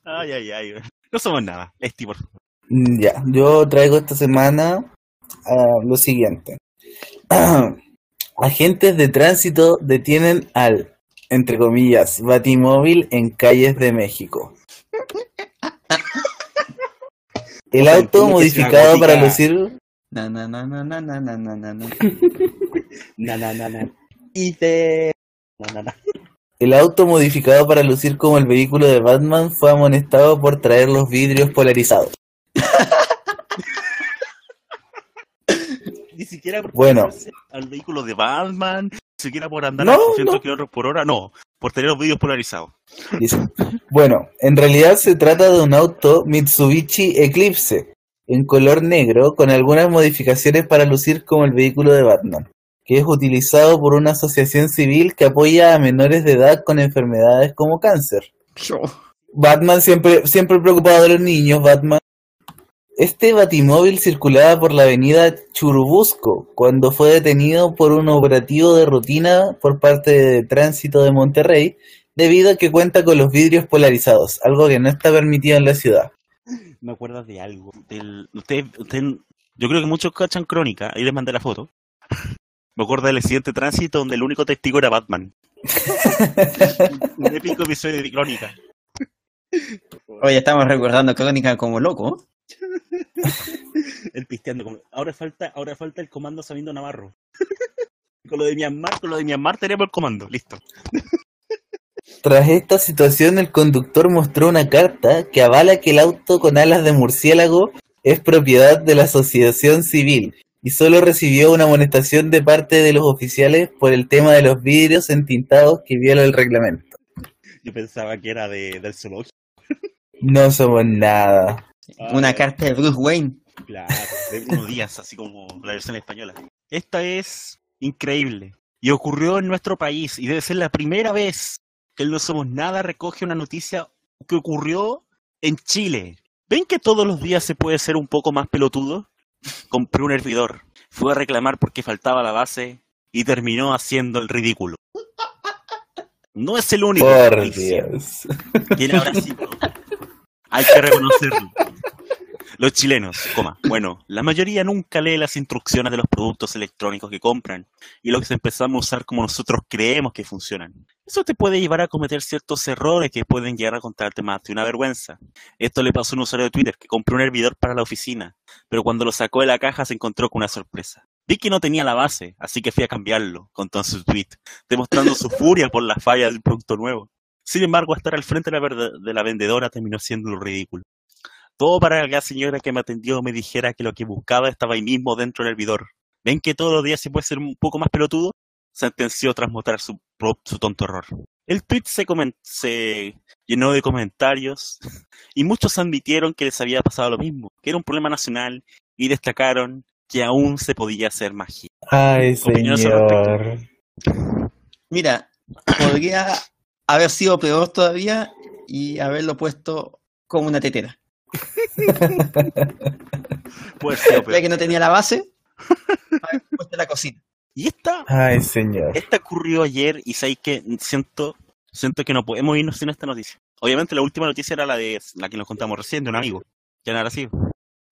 Ay, ay, ay. No somos nada. Esti, por favor. Mm, Ya, yo traigo esta semana ah, lo siguiente. Agentes de tránsito detienen al, entre comillas, batimóvil en calles de México. El auto modificado para lucir Na, na, na, na, na, na, na, na, na, na. Na, na, na, na. Y te... Na, na, na. el auto modificado para lucir como el vehículo de Batman fue amonestado por traer los vidrios polarizados. Ni siquiera por Bueno. al vehículo de Batman, ni siquiera por andar No, a 200 no. kilómetros por hora, no. Por tener los vídeos polarizados. Bueno, en realidad se trata de un auto Mitsubishi Eclipse en color negro con algunas modificaciones para lucir como el vehículo de Batman, que es utilizado por una asociación civil que apoya a menores de edad con enfermedades como cáncer. Batman siempre, siempre preocupado de los niños, Batman. Este batimóvil circulaba por la avenida Churubusco cuando fue detenido por un operativo de rutina por parte de Tránsito de Monterrey debido a que cuenta con los vidrios polarizados, algo que no está permitido en la ciudad. Me acuerdo de algo. Del, usted, usted, yo creo que muchos cachan crónica, ahí les mandé la foto. Me acuerdo del accidente de tránsito donde el único testigo era Batman. Un épico episodio de crónica. Oye, estamos recordando Crónica como loco. El pisteando. como- Ahora falta, ahora falta el comando sabiendo Navarro. con lo de Myanmar, con lo de Myanmar tenemos el comando, listo. Tras esta situación, el conductor mostró una carta que avala que el auto con alas de murciélago es propiedad de la asociación civil y solo recibió una amonestación de parte de los oficiales por el tema de los vidrios entintados que viola el reglamento. Yo pensaba que era de, del zoológico. No somos nada. Una Ah, carta de Bruce Wayne. Claro, de unos días, así como la versión española. Esta es increíble. Y ocurrió en nuestro país. Y debe ser la primera vez que el No Somos Nada recoge una noticia que ocurrió en Chile. ¿Ven que todos los días se puede ser un poco más pelotudo? Compré un hervidor. Fue a reclamar porque faltaba la base y terminó haciendo el ridículo. No es el único. Por Dios. ¿Quién habrá sido? Hay que reconocerlo. Los chilenos, coma. Bueno, la mayoría nunca lee las instrucciones de los productos electrónicos que compran y los empezamos a usar como nosotros creemos que funcionan. Eso te puede llevar a cometer ciertos errores que pueden llegar a contarte más de una vergüenza. Esto le pasó a un usuario de Twitter que compró un hervidor para la oficina, pero cuando lo sacó de la caja se encontró con una sorpresa. Vi que no tenía la base, así que fui a cambiarlo, contó en su tweet, demostrando su furia por la falla del producto nuevo. Sin embargo, estar al frente de la, de la vendedora terminó siendo lo ridículo. Todo para que la señora que me atendió me dijera que lo que buscaba estaba ahí mismo dentro del hervidor. ¿Ven que todos los días se puede ser un poco más pelotudo? Sentenció tras mostrar su, su tonto error. El tweet se, se llenó de comentarios y muchos admitieron que les había pasado lo mismo, que era un problema nacional y destacaron que aún se podía hacer magia. Ay, señor. Mira, podría haber sido peor todavía y haberlo puesto como una tetera. Ya peor. que no tenía la base, puesto en la cocina. Y esta, Ay, señor. esta ocurrió ayer y sabéis que siento, siento que no podemos irnos sin esta noticia. Obviamente la última noticia era la de la que nos contamos recién, de un amigo. Ya no era así.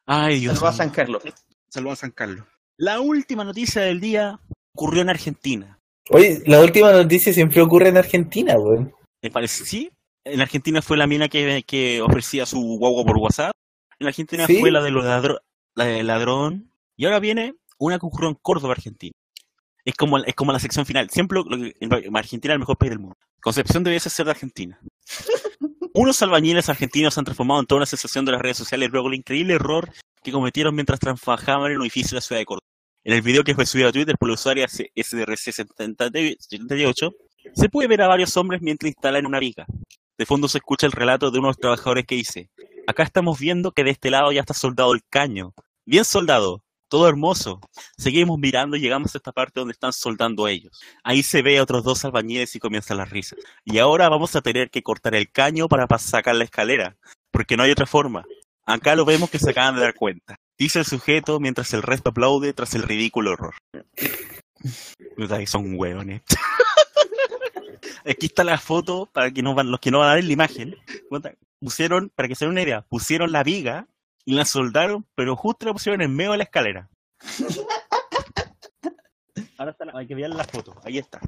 Ay, Dios Saludos a. San Carlos. Saludos a San Carlos. La última noticia del día ocurrió en Argentina. Oye, la última noticia siempre ocurre en Argentina, weón. Me parece, sí. En Argentina fue la mina que, que ofrecía su guagua por WhatsApp. En Argentina ¿Sí? fue la de los ladro- la del ladrón. Y ahora viene una que ocurrió en Córdoba, Argentina. Es como, es como la sección final. Siempre lo en Argentina es el mejor país del mundo. Concepción debe ser de Argentina. Unos albañiles argentinos se han transformado en toda una sensación de las redes sociales luego del increíble error que cometieron mientras trabajaban en un edificio de la ciudad de Córdoba. En el video que fue subido a Twitter por la usuaria SDRC78, se puede ver a varios hombres mientras instalan una viga. De fondo se escucha el relato de unos trabajadores que dice, acá estamos viendo que de este lado ya está soldado el caño. Bien soldado, todo hermoso. Seguimos mirando y llegamos a esta parte donde están soldando ellos. Ahí se ve a otros dos albañiles y comienzan las risas. Y ahora vamos a tener que cortar el caño para sacar la escalera, porque no hay otra forma. Acá lo vemos que se acaban de dar cuenta. Dice el sujeto mientras el resto aplaude tras el ridículo horror. Son hueones. Aquí está la foto para que no van, los que no van a ver la imagen. Pusieron, para que se den una idea, pusieron la viga y la soldaron, pero justo la pusieron en medio de la escalera. Ahora está la- hay que ver la foto, ahí está.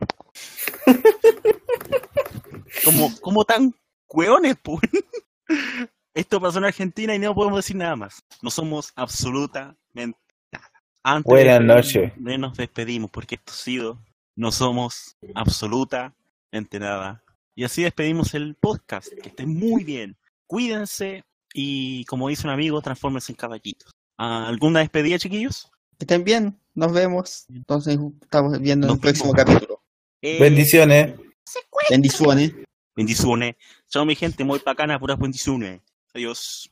Como, como tan hueones, pues. Esto pasó en Argentina y no podemos decir nada más. No somos absolutamente nada. Antes Buenas de- noches. nos despedimos porque esto ha sido, no somos absolutamente nada. Y así despedimos el podcast. Que estén muy bien. Cuídense y como dice un amigo, transfórmense en caballitos. ¿Alguna despedida, chiquillos? Que estén bien, nos vemos. Entonces estamos viendo en el próximo vemos. capítulo. Eh, Bendiciones. Bendiciones. Bendiciones. Chao mi gente, muy bacana, puras bendiciones. Adiós.